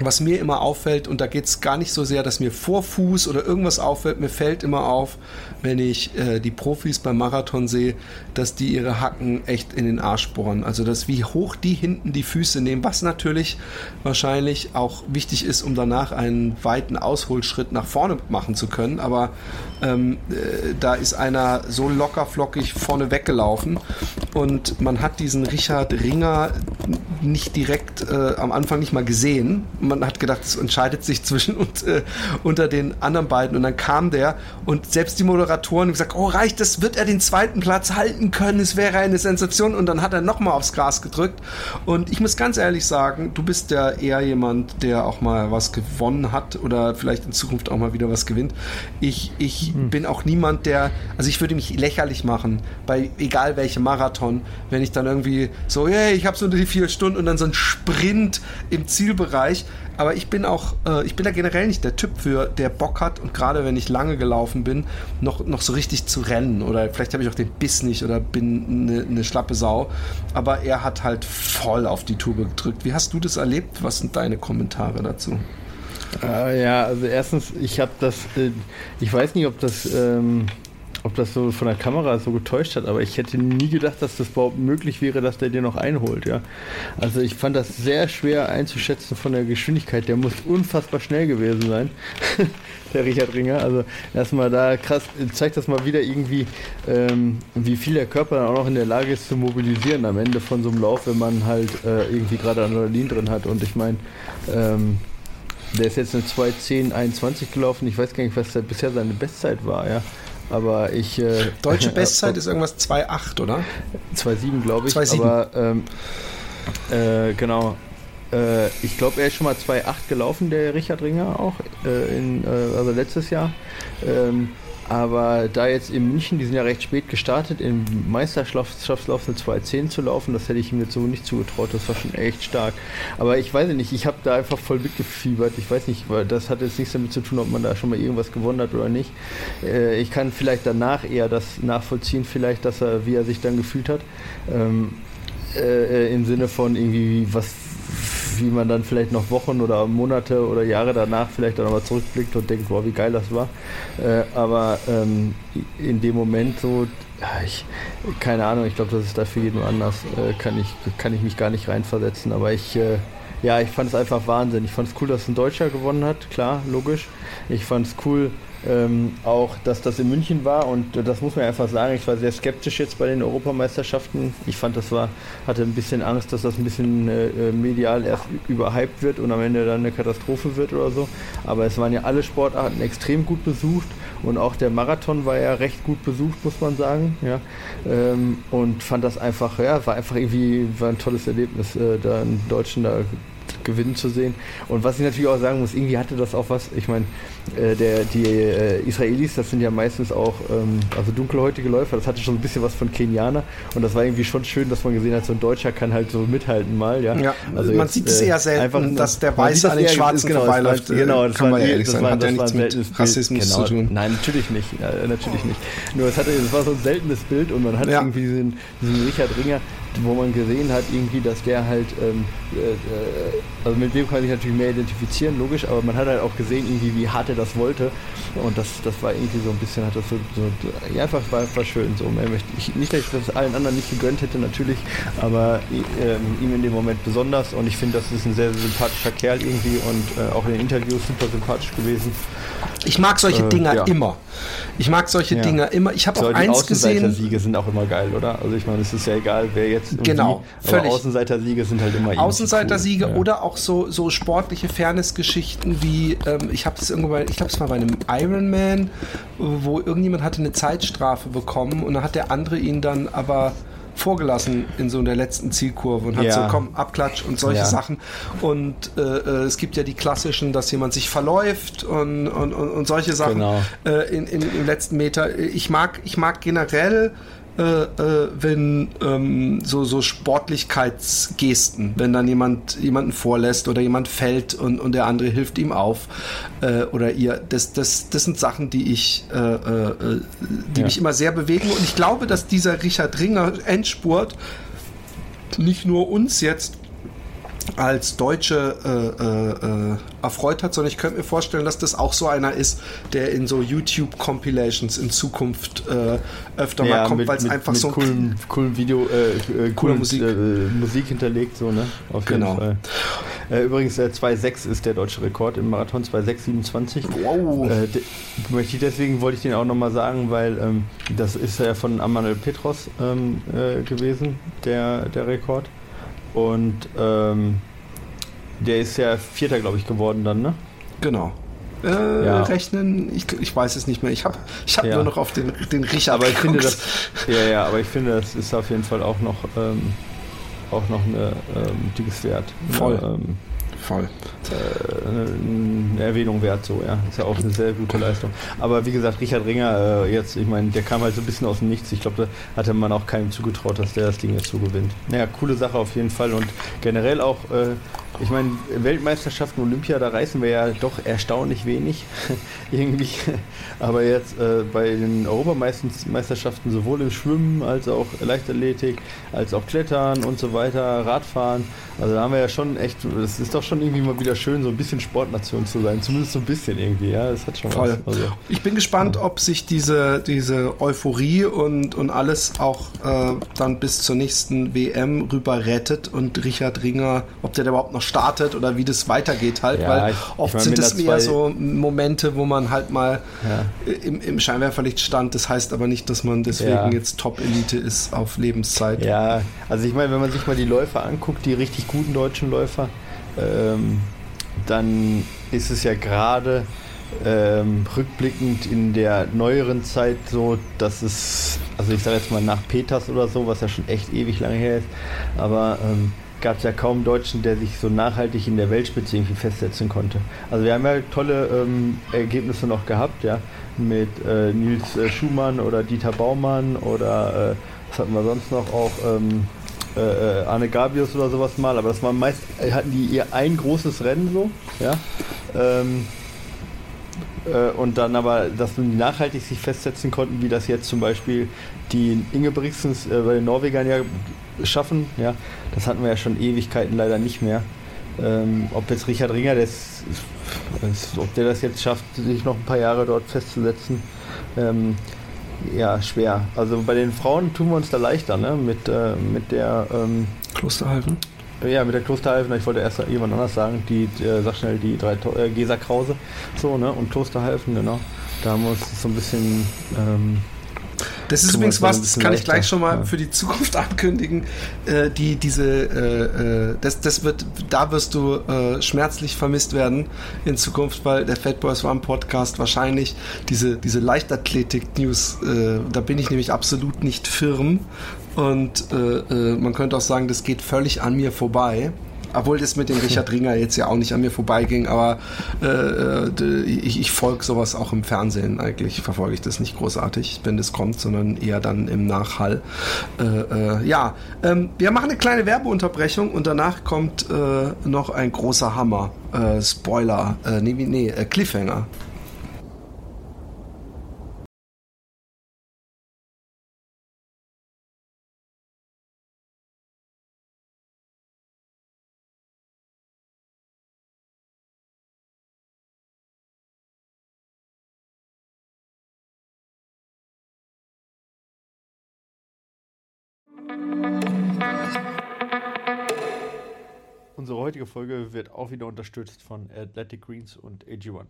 was mir immer auffällt, und da geht es gar nicht so sehr, dass mir vor Fuß oder irgendwas auffällt, mir fällt immer auf, wenn ich äh, die Profis beim Marathon sehe, dass die ihre Hacken echt in den Arsch bohren. Also dass wie hoch die hinten die Füße nehmen, was natürlich wahrscheinlich auch wichtig ist, um danach einen weiten Ausholschritt nach vorne machen zu können. Aber ähm, äh, da ist einer so locker flockig vorne weggelaufen und man hat diesen Richard Ringer nicht direkt äh, am Anfang nicht mal gesehen. Man hat gedacht, es entscheidet sich zwischen und äh, unter den anderen beiden. Und dann kam der und selbst die Moderatoren haben gesagt, oh reicht das, wird er den zweiten Platz halten können, es wäre eine Sensation. Und dann hat er nochmal aufs Gras gedrückt. Und ich muss ganz ehrlich sagen, du bist ja eher jemand, der auch mal was gewonnen hat oder vielleicht in Zukunft auch mal wieder was gewinnt. Ich, ich bin auch niemand, der, also ich würde mich lächerlich machen bei egal welchem Marathon, wenn ich dann irgendwie so, hey, ich habe so die vier Stunden und dann so ein Sprint im Zielbereich. Aber ich bin auch, äh, ich bin da generell nicht der Typ für, der Bock hat und gerade wenn ich lange gelaufen bin, noch, noch so richtig zu rennen. Oder vielleicht habe ich auch den Biss nicht oder bin eine ne schlappe Sau. Aber er hat halt voll auf die Tube gedrückt. Wie hast du das erlebt? Was sind deine Kommentare dazu? Äh, ja, also erstens, ich habe das, äh, ich weiß nicht, ob das, ähm, ob das so von der Kamera so getäuscht hat, aber ich hätte nie gedacht, dass das überhaupt möglich wäre, dass der dir noch einholt, ja. Also ich fand das sehr schwer einzuschätzen von der Geschwindigkeit. Der muss unfassbar schnell gewesen sein, der Richard Ringer. Also erstmal da krass, zeigt das mal wieder irgendwie, ähm, wie viel der Körper dann auch noch in der Lage ist zu mobilisieren am Ende von so einem Lauf, wenn man halt äh, irgendwie gerade Adrenalin drin hat. Und ich meine, ähm, der ist jetzt eine 2.10.21 gelaufen. Ich weiß gar nicht, was bisher seine Bestzeit war, ja. Aber ich. Äh, Deutsche Bestzeit ist irgendwas 2,8, oder? 2.7, glaube ich. 2,7. Aber ähm, äh, genau. Äh, ich glaube, er ist schon mal 2.8 gelaufen, der Richard Ringer auch. Äh, in, äh, also letztes Jahr. Ähm, aber da jetzt in München, die sind ja recht spät gestartet, im Meisterschaftslauf eine 2.10 zu laufen, das hätte ich ihm jetzt so nicht zugetraut. Das war schon echt stark. Aber ich weiß nicht, ich habe da einfach voll mitgefiebert. Ich weiß nicht, weil das hat jetzt nichts damit zu tun, ob man da schon mal irgendwas gewonnen hat oder nicht. Äh, ich kann vielleicht danach eher das nachvollziehen, vielleicht, dass er, wie er sich dann gefühlt hat. Ähm, äh, Im Sinne von irgendwie, was, wie man dann vielleicht noch Wochen oder Monate oder Jahre danach vielleicht dann nochmal zurückblickt und denkt, boah, wie geil das war. Äh, aber ähm, in dem Moment so, ich, keine Ahnung, ich glaube, das ist da für jeden anders, äh, kann, ich, kann ich mich gar nicht reinversetzen. Aber ich, äh, ja, ich fand es einfach Wahnsinn. Ich fand es cool, dass ein Deutscher gewonnen hat, klar, logisch. Ich fand es cool, ähm, auch, dass das in München war und äh, das muss man einfach sagen. Ich war sehr skeptisch jetzt bei den Europameisterschaften. Ich fand, das war, hatte ein bisschen Angst, dass das ein bisschen äh, äh, medial erst überhyped wird und am Ende dann eine Katastrophe wird oder so. Aber es waren ja alle Sportarten extrem gut besucht und auch der Marathon war ja recht gut besucht, muss man sagen. Ja. Ähm, und fand das einfach, ja, war einfach irgendwie war ein tolles Erlebnis, äh, da einen Deutschen da gewinnen zu sehen. Und was ich natürlich auch sagen muss, irgendwie hatte das auch was, ich meine, äh, der, die äh, Israelis, das sind ja meistens auch ähm, also dunkelhäutige Läufer, das hatte schon ein bisschen was von Kenianer und das war irgendwie schon schön, dass man gesehen hat, so ein Deutscher kann halt so mithalten mal, ja. Ja, also man jetzt, sieht es äh, eher selten, einfach- dass der Weiße an den Schwarzen genau, vorbeiläuft, äh, Genau, das kann war man ja ehrlich das sein, war- hat ja das war nichts mit seltenes Bild. Rassismus genau, zu tun. Nein, natürlich nicht. Äh, natürlich nicht. Nur es hatte, es war so ein seltenes Bild und man hat Ja. irgendwie diesen, diesen Richard Ringer, wo man gesehen hat, irgendwie, dass der halt, ähm, äh, äh, also mit dem kann ich natürlich mehr identifizieren, logisch, aber man hat halt auch gesehen, irgendwie, wie hart er das wollte. Und das, das war irgendwie so ein bisschen, hat das so, so ja, einfach war, war schön. So, ich, nicht, dass ich das allen anderen nicht gegönnt hätte, natürlich, aber ähm, ihm in dem Moment besonders. Und ich finde, das ist ein sehr sympathischer Kerl irgendwie und äh, auch in den Interviews super sympathisch gewesen. Ich mag solche äh, Dinger ja. immer. Ich mag solche ja. Dinger immer. Ich habe so, auch eins gesehen. Siege sind auch immer geil, oder? Also ich meine, es ist ja egal, wer jetzt genau, wie, völlig. Außenseiter-Siege sind halt immer Außenseiter-Siege cool. oder auch so, so sportliche Fairness-Geschichten wie ähm, ich habe es irgendwo bei, ich glaube es war bei einem Ironman, wo irgendjemand hatte eine Zeitstrafe bekommen und dann hat der andere ihn dann aber vorgelassen in so der letzten Zielkurve und hat ja. so, komm, Abklatsch und solche ja. Sachen. Und äh, äh, es gibt ja die klassischen, dass jemand sich verläuft und, und, und, und solche Sachen genau. äh, in, in, im letzten Meter. Ich mag, ich mag generell äh, äh, wenn ähm, so, so Sportlichkeitsgesten, wenn dann jemand jemanden vorlässt oder jemand fällt und, und der andere hilft ihm auf äh, oder ihr, das, das, das sind Sachen, die ich, äh, äh, die ja. mich immer sehr bewegen und ich glaube, dass dieser Richard Ringer Endspurt nicht nur uns jetzt als Deutsche äh, äh, äh, erfreut hat, sondern ich könnte mir vorstellen, dass das auch so einer ist, der in so YouTube-Compilations in Zukunft äh, öfter ja, mal kommt, weil es einfach mit so coolen, coolen Video, äh, äh cooler Musik. Musik hinterlegt, so, ne? Auf genau. jeden Fall. übrigens, äh, 2,6 ist der deutsche Rekord im Marathon, 2,627. Wow. möchte ich, deswegen wollte ich den auch nochmal sagen, weil ähm, das ist ja von Amanuel Petros ähm, gewesen, der, der Rekord. Und ähm, der ist ja Vierter, glaube ich, geworden dann, ne? Genau. Äh, ja. Rechnen, ich, ich weiß es nicht mehr. Ich habe ich hab ja. nur noch auf den, den Richard aber ich finde das, Ja, ja, aber ich finde, das ist auf jeden Fall auch noch, ähm, auch noch eine ähm, dickes Wert. Voll. Ähm, Voll. Äh, eine Erwähnung wert, so, ja. Ist ja auch eine sehr gute Leistung. Aber wie gesagt, Richard Ringer, äh, jetzt, ich meine, der kam halt so ein bisschen aus dem Nichts. Ich glaube, da hatte man auch keinem zugetraut, dass der das Ding jetzt so gewinnt. Naja, coole Sache auf jeden Fall und generell auch äh, ich meine, Weltmeisterschaften, Olympia, da reißen wir ja doch erstaunlich wenig irgendwie. Aber jetzt äh, bei den Europameisterschaften sowohl im Schwimmen als auch Leichtathletik, als auch Klettern und so weiter, Radfahren. Also da haben wir ja schon echt, es ist doch schon irgendwie mal wieder schön, so ein bisschen Sportnation zu sein. Zumindest so ein bisschen irgendwie, ja. Das hat schon Voll. was. Also, ich bin gespannt, ja. ob sich diese, diese Euphorie und, und alles auch äh, dann bis zur nächsten WM rüber rettet und Richard Ringer, ob der da überhaupt noch startet oder wie das weitergeht halt, ja, weil oft ich sind es eher so Momente, wo man halt mal ja. im, im Scheinwerferlicht stand. Das heißt aber nicht, dass man deswegen ja. jetzt Top-Elite ist auf Lebenszeit. Ja, also ich meine, wenn man sich mal die Läufer anguckt, die richtig guten deutschen Läufer, ähm, dann ist es ja gerade ähm, rückblickend in der neueren Zeit so, dass es, also ich sage jetzt mal nach Peters oder so, was ja schon echt ewig lange her ist, aber ähm, gab es ja kaum Deutschen, der sich so nachhaltig in der Weltspitze irgendwie festsetzen konnte. Also wir haben ja tolle ähm, Ergebnisse noch gehabt, ja, mit äh, Nils äh, Schumann oder Dieter Baumann oder äh, was hatten wir sonst noch auch ähm, äh, äh, Arne Gabius oder sowas mal, aber das waren meist hatten die ihr ein großes Rennen so, ja. Ähm, äh, und dann aber, dass die nachhaltig sich festsetzen konnten, wie das jetzt zum Beispiel die Ingebrigtsens äh, bei den Norwegern ja schaffen, ja, das hatten wir ja schon Ewigkeiten leider nicht mehr. Ähm, ob jetzt Richard Ringer, das, das, ob der das jetzt schafft, sich noch ein paar Jahre dort festzusetzen, ähm, ja, schwer. Also bei den Frauen tun wir uns da leichter, ne? Mit, äh, mit der ähm, Klosterhalfen. Ja, mit der Klosterhalfen, ich wollte erst jemand anders sagen, die, äh, sag schnell, die drei äh, Gesa Krause, so, ne? Und Klosterhalfen, genau. Da haben wir uns so ein bisschen ähm, das ist übrigens was, das kann ich gleich schon mal ja. für die Zukunft ankündigen. Äh, die, diese, äh, äh, das, das wird, da wirst du äh, schmerzlich vermisst werden in Zukunft, weil der Fat Boys One Podcast wahrscheinlich diese, diese Leichtathletik-News, äh, da bin ich nämlich absolut nicht firm. Und äh, man könnte auch sagen, das geht völlig an mir vorbei. Obwohl das mit dem Richard Ringer jetzt ja auch nicht an mir vorbeiging, aber äh, äh ich, ich folge sowas auch im Fernsehen. Eigentlich verfolge ich das nicht großartig, wenn das kommt, sondern eher dann im Nachhall. Äh, äh, ja, ähm, wir machen eine kleine Werbeunterbrechung und danach kommt äh, noch ein großer Hammer. Äh, Spoiler, nee, nee, Cliffhanger. Unsere heutige Folge wird auch wieder unterstützt von Athletic Greens und AG1.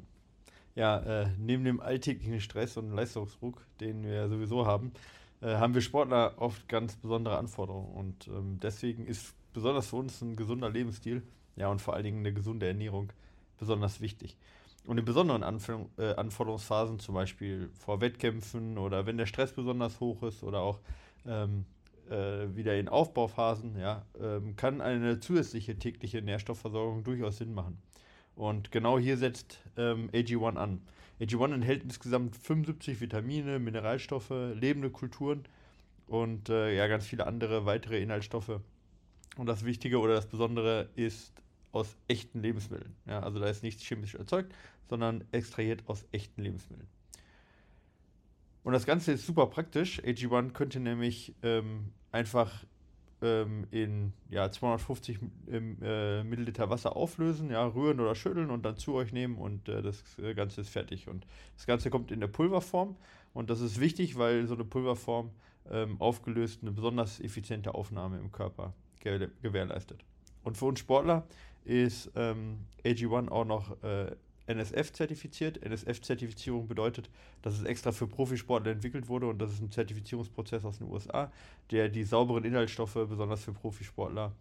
Ja, äh, neben dem alltäglichen Stress und Leistungsdruck, den wir sowieso haben, äh, haben wir Sportler oft ganz besondere Anforderungen. Und ähm, deswegen ist besonders für uns ein gesunder Lebensstil, ja, und vor allen Dingen eine gesunde Ernährung besonders wichtig. Und in besonderen Anforderung, äh, Anforderungsphasen, zum Beispiel vor Wettkämpfen oder wenn der Stress besonders hoch ist oder auch ähm, äh, wieder in Aufbauphasen, ja, ähm, kann eine zusätzliche tägliche Nährstoffversorgung durchaus Sinn machen. Und genau hier setzt ähm, AG1 an. AG1 enthält insgesamt 75 Vitamine, Mineralstoffe, lebende Kulturen und äh, ja, ganz viele andere weitere Inhaltsstoffe. Und das Wichtige oder das Besondere ist aus echten Lebensmitteln. Ja, also da ist nichts chemisch erzeugt, sondern extrahiert aus echten Lebensmitteln. Und das Ganze ist super praktisch. AG1 könnte nämlich ähm, einfach ähm, in ja, 250 äh, Milliliter Wasser auflösen, ja, rühren oder schütteln und dann zu euch nehmen und äh, das äh, Ganze ist fertig. Und das Ganze kommt in der Pulverform und das ist wichtig, weil so eine Pulverform ähm, aufgelöst eine besonders effiziente Aufnahme im Körper gewährleistet. Und für uns Sportler ist ähm, AG1 auch noch äh, NSF zertifiziert. NSF-Zertifizierung bedeutet, dass es extra für Profisportler entwickelt wurde und das ist ein Zertifizierungsprozess aus den USA, der die sauberen Inhaltsstoffe besonders für Profisportler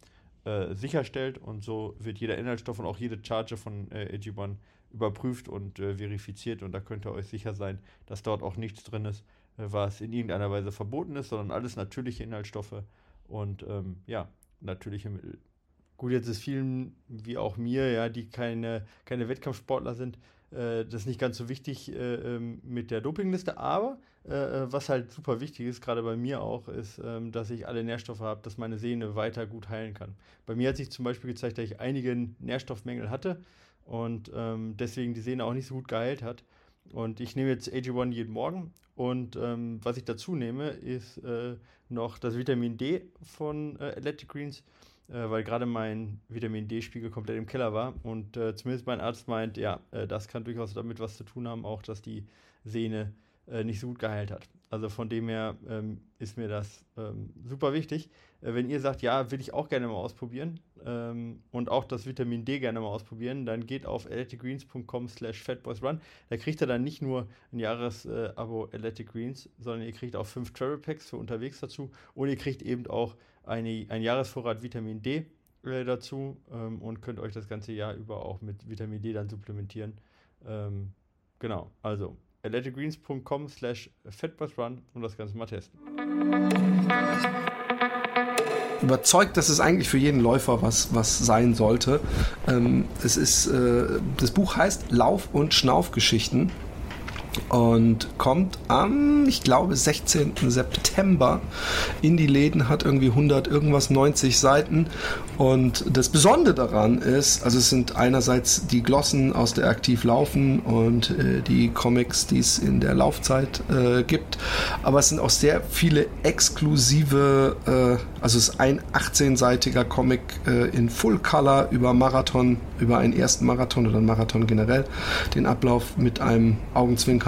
äh, sicherstellt und so wird jeder Inhaltsstoff und auch jede Charge von äh, AG1 überprüft und äh, verifiziert und da könnt ihr euch sicher sein, dass dort auch nichts drin ist, äh, was in irgendeiner Weise verboten ist, sondern alles natürliche Inhaltsstoffe und ähm, ja, natürliche Mittel. Gut, jetzt ist vielen, wie auch mir, ja, die keine, keine Wettkampfsportler sind, äh, das nicht ganz so wichtig äh, ähm, mit der Dopingliste. Aber äh, äh, was halt super wichtig ist, gerade bei mir auch, ist, ähm, dass ich alle Nährstoffe habe, dass meine Sehne weiter gut heilen kann. Bei mir hat sich zum Beispiel gezeigt, dass ich einige Nährstoffmängel hatte und ähm, deswegen die Sehne auch nicht so gut geheilt hat. Und ich nehme jetzt AG1 jeden Morgen und ähm, was ich dazu nehme, ist äh, noch das Vitamin D von äh, Athletic Greens weil gerade mein Vitamin D-Spiegel komplett im Keller war. Und äh, zumindest mein Arzt meint, ja, äh, das kann durchaus damit was zu tun haben, auch dass die Sehne äh, nicht so gut geheilt hat. Also von dem her ähm, ist mir das ähm, super wichtig. Äh, wenn ihr sagt, ja, will ich auch gerne mal ausprobieren ähm, und auch das Vitamin D gerne mal ausprobieren, dann geht auf athleticgreens.com slash fatboysrun. Da kriegt ihr dann nicht nur ein Jahresabo äh, Athletic Greens, sondern ihr kriegt auch fünf Travel Packs für unterwegs dazu und ihr kriegt eben auch eine, ein Jahresvorrat Vitamin D äh, dazu ähm, und könnt euch das ganze Jahr über auch mit Vitamin D dann supplementieren. Ähm, genau, also athleticgreens.com slash fatbusrun und das Ganze mal testen. Überzeugt, dass es eigentlich für jeden Läufer was, was sein sollte. Ähm, es ist, äh, das Buch heißt Lauf- und Schnaufgeschichten und kommt am, ich glaube, 16. September in die Läden, hat irgendwie 100, irgendwas 90 Seiten. Und das Besondere daran ist, also es sind einerseits die Glossen aus der Aktiv Laufen und äh, die Comics, die es in der Laufzeit äh, gibt, aber es sind auch sehr viele exklusive, äh, also es ist ein 18-seitiger Comic äh, in Full Color über Marathon, über einen ersten Marathon oder einen Marathon generell, den Ablauf mit einem Augenzwinkern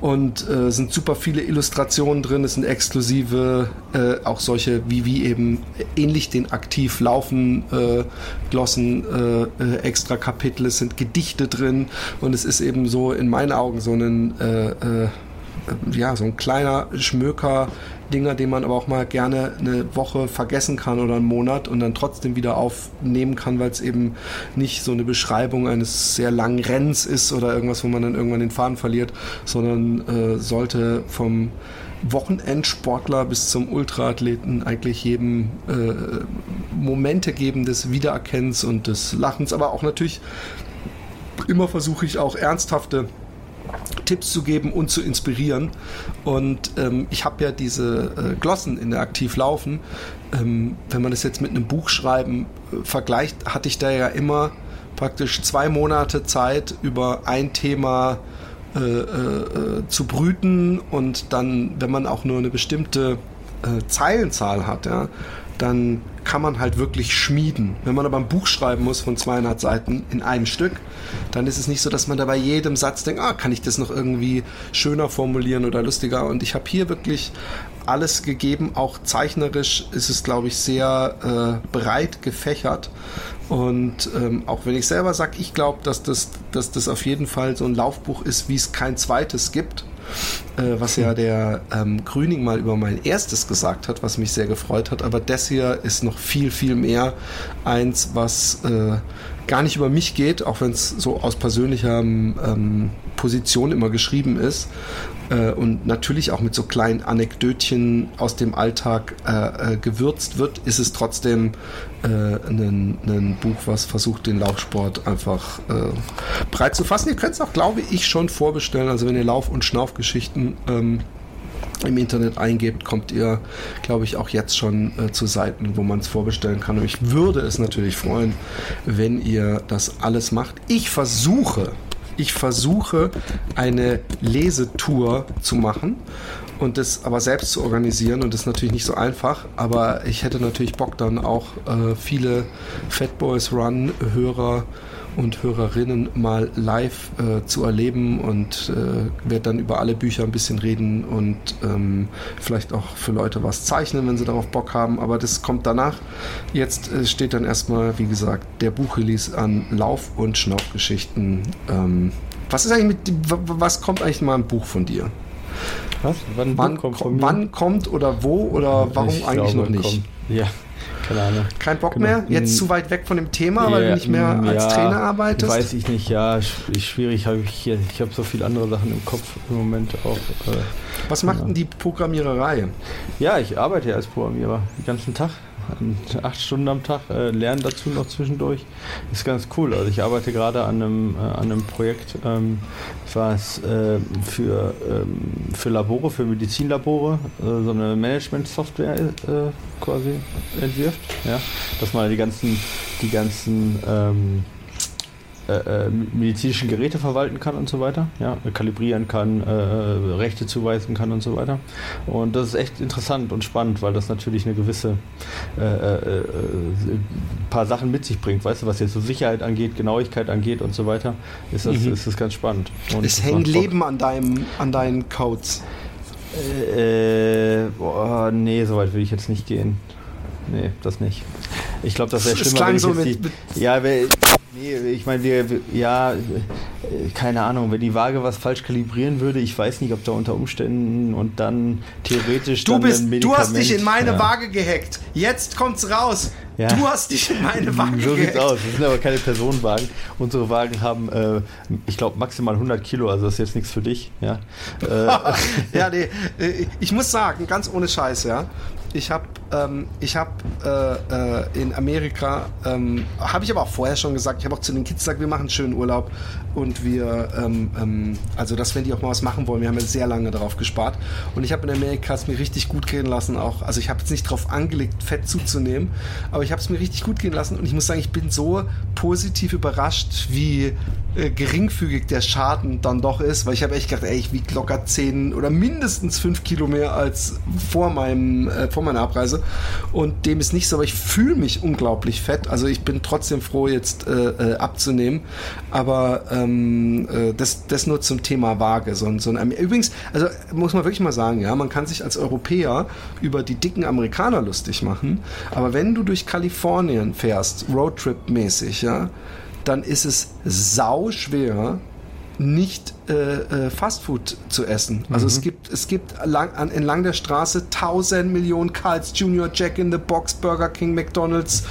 und äh, sind super viele Illustrationen drin. Es sind exklusive, äh, auch solche wie wie eben ähnlich den aktiv laufen äh, Glossen, äh, äh, extra Kapitel. Es sind Gedichte drin und es ist eben so in meinen Augen so ein äh, ja, so ein kleiner Schmöker Dinger, die man aber auch mal gerne eine Woche vergessen kann oder einen Monat und dann trotzdem wieder aufnehmen kann, weil es eben nicht so eine Beschreibung eines sehr langen Rennens ist oder irgendwas, wo man dann irgendwann den Faden verliert, sondern äh, sollte vom Wochenendsportler bis zum Ultraathleten eigentlich jedem äh, Momente geben des Wiedererkennens und des Lachens, aber auch natürlich immer versuche ich auch ernsthafte Tipps zu geben und zu inspirieren. Und ähm, ich habe ja diese äh, Glossen in der Aktiv laufen. Ähm, wenn man das jetzt mit einem Buchschreiben äh, vergleicht, hatte ich da ja immer praktisch zwei Monate Zeit über ein Thema äh, äh, zu brüten und dann, wenn man auch nur eine bestimmte äh, Zeilenzahl hat, ja, dann kann man halt wirklich schmieden. Wenn man aber ein Buch schreiben muss von 200 Seiten in einem Stück, dann ist es nicht so, dass man da bei jedem Satz denkt, ah, kann ich das noch irgendwie schöner formulieren oder lustiger. Und ich habe hier wirklich alles gegeben. Auch zeichnerisch ist es, glaube ich, sehr äh, breit gefächert. Und ähm, auch wenn ich selber sage, ich glaube, dass das, dass das auf jeden Fall so ein Laufbuch ist, wie es kein zweites gibt. Äh, was ja der ähm, Grüning mal über mein erstes gesagt hat, was mich sehr gefreut hat. Aber das hier ist noch viel, viel mehr eins, was äh, gar nicht über mich geht, auch wenn es so aus persönlicher ähm, Position immer geschrieben ist. Äh, und natürlich auch mit so kleinen Anekdötchen aus dem Alltag äh, äh, gewürzt wird, ist es trotzdem äh, ein, ein, Buch, was versucht, den Laufsport einfach äh, breit zu fassen. Ihr könnt es auch, glaube ich, schon vorbestellen. Also wenn ihr Lauf- und Schnaufgeschichten ähm, im Internet eingebt, kommt ihr, glaube ich, auch jetzt schon äh, zu Seiten, wo man es vorbestellen kann. Und ich würde es natürlich freuen, wenn ihr das alles macht. Ich versuche, ich versuche eine Lesetour zu machen und das aber selbst zu organisieren und das ist natürlich nicht so einfach, aber ich hätte natürlich Bock dann auch äh, viele Fat Boys Run Hörer und Hörerinnen mal live äh, zu erleben und äh, werde dann über alle Bücher ein bisschen reden und ähm, vielleicht auch für Leute was zeichnen, wenn sie darauf Bock haben. Aber das kommt danach. Jetzt äh, steht dann erstmal, wie gesagt, der Buchrelease an Lauf- und Schnaufgeschichten. Ähm, was ist eigentlich mit, was kommt eigentlich mal ein Buch von dir? Was? Wann, wann, kommt, wann kommt oder wo oder warum ich eigentlich noch nicht? Kommt. Ja, keine Ahnung. Kein Bock genau. mehr? Jetzt zu weit weg von dem Thema, weil du nicht mehr als Trainer arbeitest? Weiß ich nicht, ja, schwierig. Hab ich ich habe so viele andere Sachen im Kopf im Moment auch. Äh, Was macht ja. denn die Programmiererei? Ja, ich arbeite ja als Programmierer den ganzen Tag acht Stunden am Tag, äh, lernen dazu noch zwischendurch. Ist ganz cool. Also ich arbeite gerade an einem, äh, an einem Projekt, ähm, was äh, für, ähm, für Labore, für Medizinlabore, äh, so eine Management-Software äh, quasi entwirft. Ja? Dass man die ganzen, die ganzen ähm, äh, äh, medizinischen Geräte verwalten kann und so weiter, ja, kalibrieren kann, äh, Rechte zuweisen kann und so weiter. Und das ist echt interessant und spannend, weil das natürlich eine gewisse äh, äh, äh paar Sachen mit sich bringt, weißt du, was jetzt so Sicherheit angeht, Genauigkeit angeht und so weiter, ist das, mhm. ist das ganz spannend. Und es hängt Leben an deinem, an deinen Codes. Äh, boah, nee, so weit will ich jetzt nicht gehen. Nee, das nicht. Ich glaube, das wäre schlimmer. Es klang so mit, die, ja, wär, Nee, ich meine, ja, keine Ahnung, wenn die Waage was falsch kalibrieren würde, ich weiß nicht, ob da unter Umständen und dann theoretisch. Du, dann bist, du hast dich in meine ja. Waage gehackt. Jetzt kommt's raus. Ja. Du hast dich in meine Waage So sieht's aus. Das sind aber keine Personenwagen. Unsere Wagen haben, äh, ich glaube, maximal 100 Kilo, also das ist jetzt nichts für dich. Ja, äh. ja nee, äh, ich muss sagen, ganz ohne Scheiß, ja. Ich habe ähm, ich hab, äh, äh, in Amerika, ähm, habe ich aber auch vorher schon gesagt, ich habe auch zu den Kids gesagt, wir machen einen schönen Urlaub und wir, ähm, ähm, also dass wenn die auch mal was machen wollen, wir haben ja sehr lange darauf gespart. Und ich habe in Amerika es mir richtig gut gehen lassen auch, also ich habe jetzt nicht darauf angelegt, Fett zuzunehmen, aber ich habe es mir richtig gut gehen lassen. Und ich muss sagen, ich bin so positiv überrascht, wie äh, geringfügig der Schaden dann doch ist, weil ich habe echt gedacht, ey, ich wiege locker 10 oder mindestens 5 Kilo mehr als vor meinem, äh, vor meiner Abreise. Und dem ist nicht so, aber ich fühle mich unglaublich fett, also ich bin trotzdem froh jetzt äh, äh abzunehmen, aber ähm, äh, das, das nur zum Thema Waage. So, so ein, übrigens, also muss man wirklich mal sagen, ja, man kann sich als Europäer über die dicken Amerikaner lustig machen, aber wenn du durch Kalifornien fährst, Roadtrip-mäßig, ja, dann ist es sau schwer, nicht äh, äh, Fastfood zu essen. Also mhm. es gibt, es gibt lang, an, entlang der Straße tausend Millionen Carl's Junior, Jack in the Box, Burger King, McDonalds,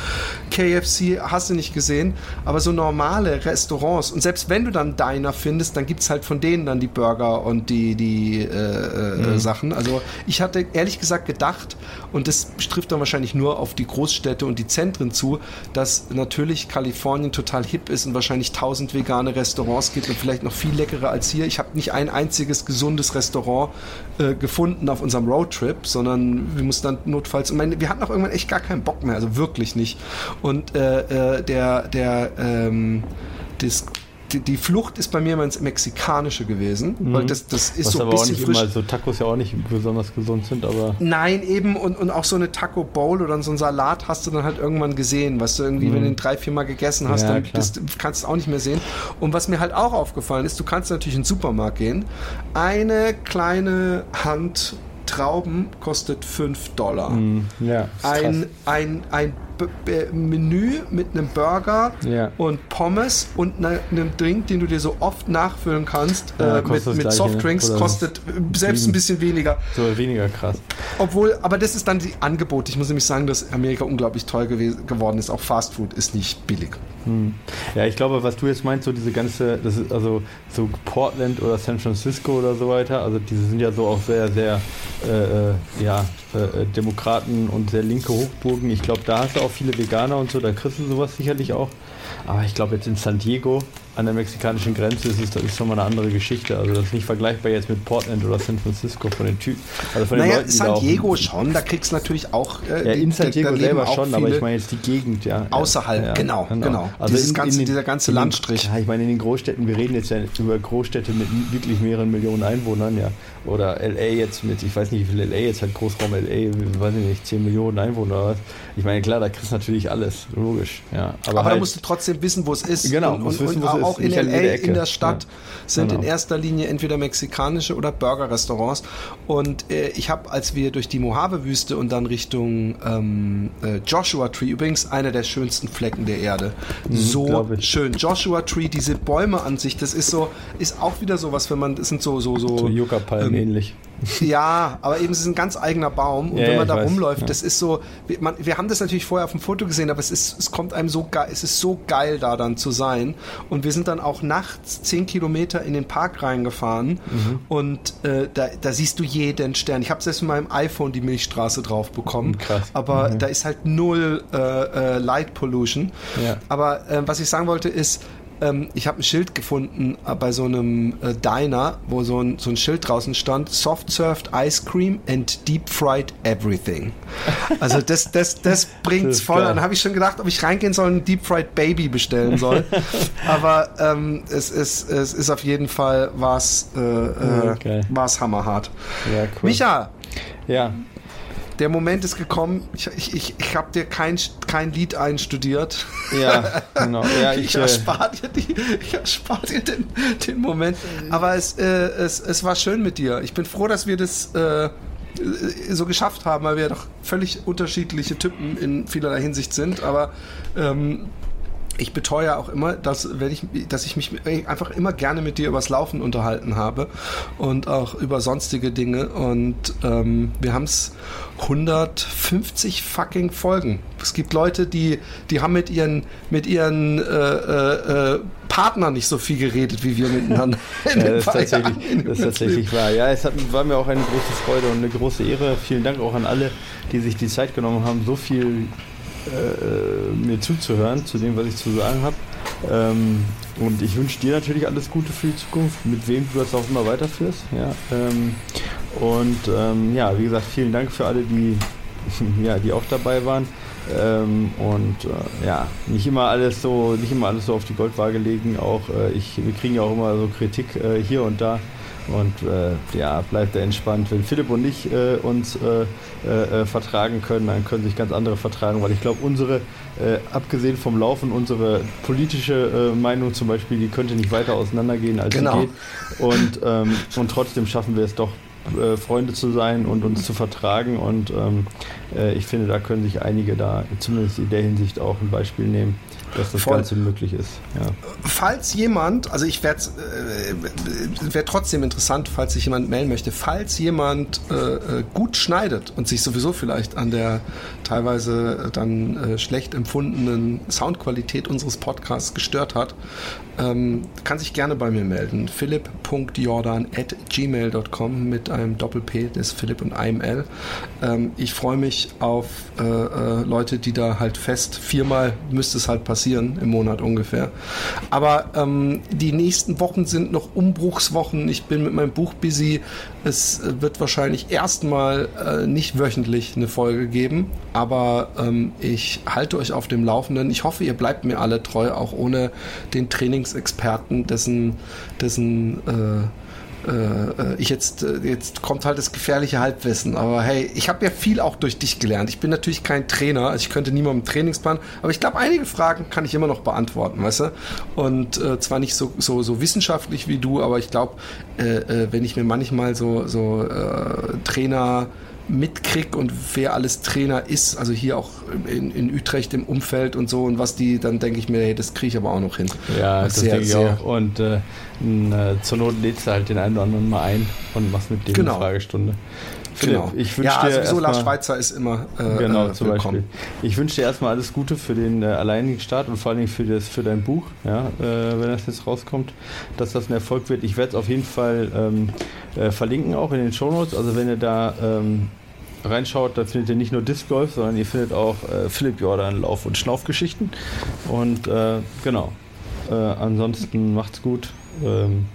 KFC, hast du nicht gesehen. Aber so normale Restaurants und selbst wenn du dann Diner findest, dann gibt es halt von denen dann die Burger und die, die äh, äh, mhm. Sachen. Also ich hatte ehrlich gesagt gedacht, und das trifft dann wahrscheinlich nur auf die Großstädte und die Zentren zu, dass natürlich Kalifornien total hip ist und wahrscheinlich tausend vegane Restaurants gibt und vielleicht noch viel leckerer als hier. Ich habe nicht ein einziges gesundes Restaurant äh, gefunden auf unserem Roadtrip, sondern wir mussten dann notfalls. Meine, wir hatten auch irgendwann echt gar keinen Bock mehr, also wirklich nicht. Und äh, äh, der, der, ähm, das die, die, Flucht ist bei mir immer ins Mexikanische gewesen, mhm. weil das, das ist Was so ein bisschen frisch. Immer, so Tacos ja auch nicht besonders gesund sind, aber. Nein, eben und, und auch so eine Taco Bowl oder so ein Salat hast du dann halt irgendwann gesehen, was du irgendwie, mhm. wenn du den drei, vier Mal gegessen hast, ja, dann das kannst du auch nicht mehr sehen. Und was mir halt auch aufgefallen ist, du kannst natürlich in den Supermarkt gehen, eine kleine Hand Trauben kostet 5 Dollar. Mm, ja, ein, ein, ein Menü mit einem Burger ja. und Pommes und ne, einem Drink, den du dir so oft nachfüllen kannst ja, äh, mit, mit Softdrinks, ne? kostet selbst ein bisschen weniger. So weniger krass. Obwohl, aber das ist dann die Angebot. Ich muss nämlich sagen, dass Amerika unglaublich teuer geworden ist. Auch Fast Food ist nicht billig. Hm. Ja, ich glaube, was du jetzt meinst, so diese ganze, das ist also so Portland oder San Francisco oder so weiter, also diese sind ja so auch sehr, sehr äh, äh ja, äh, Demokraten und sehr linke Hochburgen. Ich glaube, da hast du auch viele Veganer und so, da kriegst du sowas sicherlich auch. Aber ich glaube, jetzt in San Diego an der mexikanischen Grenze ist es das ist nochmal eine andere Geschichte. Also das ist nicht vergleichbar jetzt mit Portland oder San Francisco von den Typen. Also von naja, den Leuten, San Diego schon, da kriegst du natürlich auch. Äh, ja, in San Diego selber schon, aber ich meine jetzt die Gegend, ja. Außerhalb, ja, genau, genau, genau. Also Dieses in, ganze, in dieser ganze Landstrich. ja, ich meine in den Großstädten, wir reden jetzt ja über Großstädte mit wirklich mehreren Millionen Einwohnern, ja. Oder LA jetzt mit, ich weiß nicht, wie viel LA jetzt hat, Großraum LA, weiß ich nicht, 10 Millionen Einwohner oder was. Ich meine, klar, da kriegst du natürlich alles, logisch, ja. Aber, aber halt, da musst du trotzdem wissen, wo es ist. Genau, und, musst und, wissen, wo es auch in LA, in der Stadt, ja. sind genau. in erster Linie entweder mexikanische oder Burger-Restaurants. Und äh, ich habe, als wir durch die Mojave-Wüste und dann Richtung ähm, äh, Joshua Tree, übrigens einer der schönsten Flecken der Erde, mhm, so schön. Joshua Tree, diese Bäume an sich, das ist so, ist auch wieder sowas, wenn man, das sind so, so, so. So Yucca-Palmen ähm, ähnlich. Ja, aber eben, es ist ein ganz eigener Baum und ja, wenn man da weiß, rumläuft, ja. das ist so, wir, man, wir, haben das natürlich vorher auf dem Foto gesehen, aber es ist, es kommt einem so geil, es ist so geil da dann zu sein und wir sind dann auch nachts zehn Kilometer in den Park reingefahren mhm. und äh, da, da, siehst du jeden Stern. Ich habe selbst mit meinem iPhone die Milchstraße drauf bekommen, Krass. aber mhm. da ist halt null äh, äh, Light Pollution. Ja. Aber äh, was ich sagen wollte ist, ähm, ich habe ein Schild gefunden äh, bei so einem äh, Diner, wo so ein, so ein Schild draußen stand, Soft Served Ice Cream and Deep Fried Everything. Also das, das, das bringt's das voll. Geil. Dann habe ich schon gedacht, ob ich reingehen soll und ein Deep Fried Baby bestellen soll. Aber ähm, es, ist, es ist auf jeden Fall was äh, äh, okay. hammerhart. Ja, cool. Micha, ja der Moment ist gekommen, ich, ich, ich, ich habe dir kein, kein Lied einstudiert. Ja, genau. Ja, ich, ich äh, erspare dir, die, ich erspar dir den, den Moment. Aber es, äh, es, es war schön mit dir. Ich bin froh, dass wir das äh, so geschafft haben, weil wir doch völlig unterschiedliche Typen in vielerlei Hinsicht sind. Aber ähm, ich beteuere auch immer, dass, wenn ich, dass ich mich einfach immer gerne mit dir übers Laufen unterhalten habe und auch über sonstige Dinge. Und ähm, wir haben es 150 fucking Folgen. Es gibt Leute, die, die haben mit ihren, mit ihren äh, äh, äh Partnern nicht so viel geredet wie wir miteinander. ja, das, ist tatsächlich, das ist tatsächlich wahr. Ja, es hat, war mir auch eine große Freude und eine große Ehre. Vielen Dank auch an alle, die sich die Zeit genommen haben, so viel äh, mir zuzuhören, zu dem, was ich zu sagen habe. Ähm, und ich wünsche dir natürlich alles Gute für die Zukunft, mit wem du das auch immer weiterführst. Ja, ähm, und ähm, ja, wie gesagt, vielen Dank für alle, die, ja, die auch dabei waren. Ähm, und äh, ja, nicht immer alles so, nicht immer alles so auf die Goldwaage legen. Auch äh, ich, wir kriegen ja auch immer so Kritik äh, hier und da. Und äh, ja, bleibt er entspannt. Wenn Philipp und ich äh, uns äh, äh, äh, vertragen können, dann können sich ganz andere vertragen, weil ich glaube, unsere, äh, abgesehen vom Laufen, unsere politische Meinung zum Beispiel, die könnte nicht weiter auseinandergehen, als genau. sie geht. Und, ähm, und trotzdem schaffen wir es doch, Freunde zu sein und uns zu vertragen. Und ähm, ich finde, da können sich einige da zumindest in der Hinsicht auch ein Beispiel nehmen dass das Voll. Ganze möglich ist. Ja. Falls jemand, also ich werde äh, wäre trotzdem interessant, falls sich jemand melden möchte, falls jemand äh, äh, gut schneidet und sich sowieso vielleicht an der teilweise dann äh, schlecht empfundenen Soundqualität unseres Podcasts gestört hat, ähm, kann sich gerne bei mir melden. philipp.jordan at gmail.com mit einem Doppel-P des Philipp und einem L. Ähm, ich freue mich auf äh, äh, Leute, die da halt fest, viermal müsste es halt passieren im Monat ungefähr. Aber ähm, die nächsten Wochen sind noch Umbruchswochen. Ich bin mit meinem Buch busy. Es wird wahrscheinlich erstmal äh, nicht wöchentlich eine Folge geben, aber ähm, ich halte euch auf dem Laufenden. Ich hoffe, ihr bleibt mir alle treu, auch ohne den Trainings Experten, dessen, dessen äh, äh, äh, ich jetzt, äh, jetzt kommt halt das gefährliche Halbwissen. Aber hey, ich habe ja viel auch durch dich gelernt. Ich bin natürlich kein Trainer, also ich könnte niemandem Trainingsplan, aber ich glaube, einige Fragen kann ich immer noch beantworten, weißt du? Und äh, zwar nicht so, so, so wissenschaftlich wie du, aber ich glaube, äh, äh, wenn ich mir manchmal so, so Trainer mitkrieg und wer alles Trainer ist, also hier auch in, in Utrecht im Umfeld und so und was die, dann denke ich mir, hey, das kriege ich aber auch noch hin. Ja, das sehr, denke ich auch. Und äh, zur Not lädst du halt den einen oder anderen mal ein und machst mit dem genau. eine Fragestunde. Philipp, genau. ich wünsche ja, dir sowieso Lars Schweizer ist immer äh, genau, äh, zum willkommen. Beispiel. Ich wünsche dir erstmal alles Gute für den äh, alleinigen Start und vor allen Dingen für, das, für dein Buch, ja, äh, wenn das jetzt rauskommt, dass das ein Erfolg wird. Ich werde es auf jeden Fall ähm, äh, verlinken, auch in den Show Notes. Also wenn ihr da ähm, reinschaut, da findet ihr nicht nur Disc Golf, sondern ihr findet auch äh, Philipp Jordan Lauf- und Schnaufgeschichten. Und äh, genau. Äh, ansonsten macht's gut. Ähm,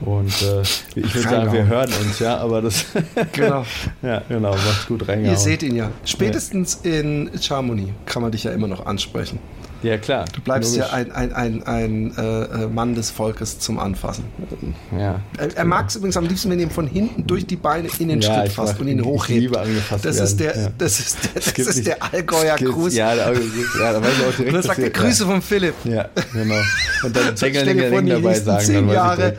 und äh, ich würde sagen, wir hören uns, ja, aber das. genau. ja, genau, macht's gut reingehauen. Ihr seht ihn ja. Spätestens ja. in Chamonix kann man dich ja immer noch ansprechen. Ja, klar. Du bleibst logisch. ja ein, ein, ein, ein äh, Mann des Volkes zum Anfassen. Ja. Er, er mag es übrigens am liebsten, wenn ihn von hinten durch die Beine in den ja, Schritt fasst und ihn hochhebt. Das, ist der, ja. das ist der, das ist nicht, der Allgäuer Gruß. Ja, der, ja, da weiß ich auch direkt. Und dann sagt er Grüße von Philipp. Ja, genau. Und dann Dengelingeling dabei sagen. Zehn Jahre,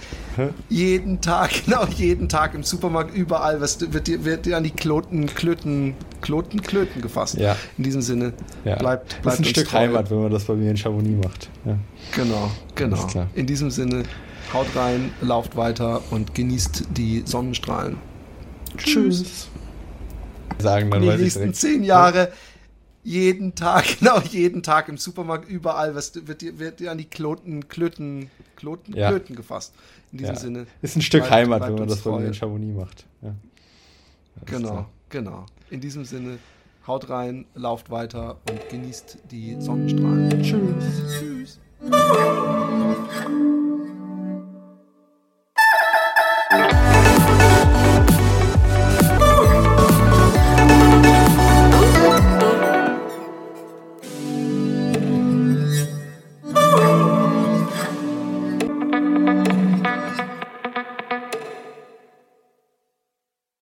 jeden Tag, genau, jeden Tag im Supermarkt, überall was, wird, dir, wird dir an die Kloten, Klöten, Kloten, Klöten gefasst. Ja. In diesem Sinne, ja. bleibt, bleibt Das ist ein Stück treu. Heimat, wenn man das bei mir in Chamonix macht. Ja. Genau, genau. In diesem Sinne, haut rein, lauft weiter und genießt die Sonnenstrahlen. Tschüss. Sagen, dann die nächsten zehn Jahre jeden Tag, genau, jeden Tag im Supermarkt, überall was, wird, dir, wird dir an die Kloten, Klöten, Kloten, ja. Klöten gefasst. In diesem ja. Sinne. Ist ein Stück bleibt, Heimat, bleibt wenn man das von in Chamonix macht. Ja. Genau, genau. In diesem Sinne, haut rein, lauft weiter und genießt die Sonnenstrahlen. Tschüss. Tschüss.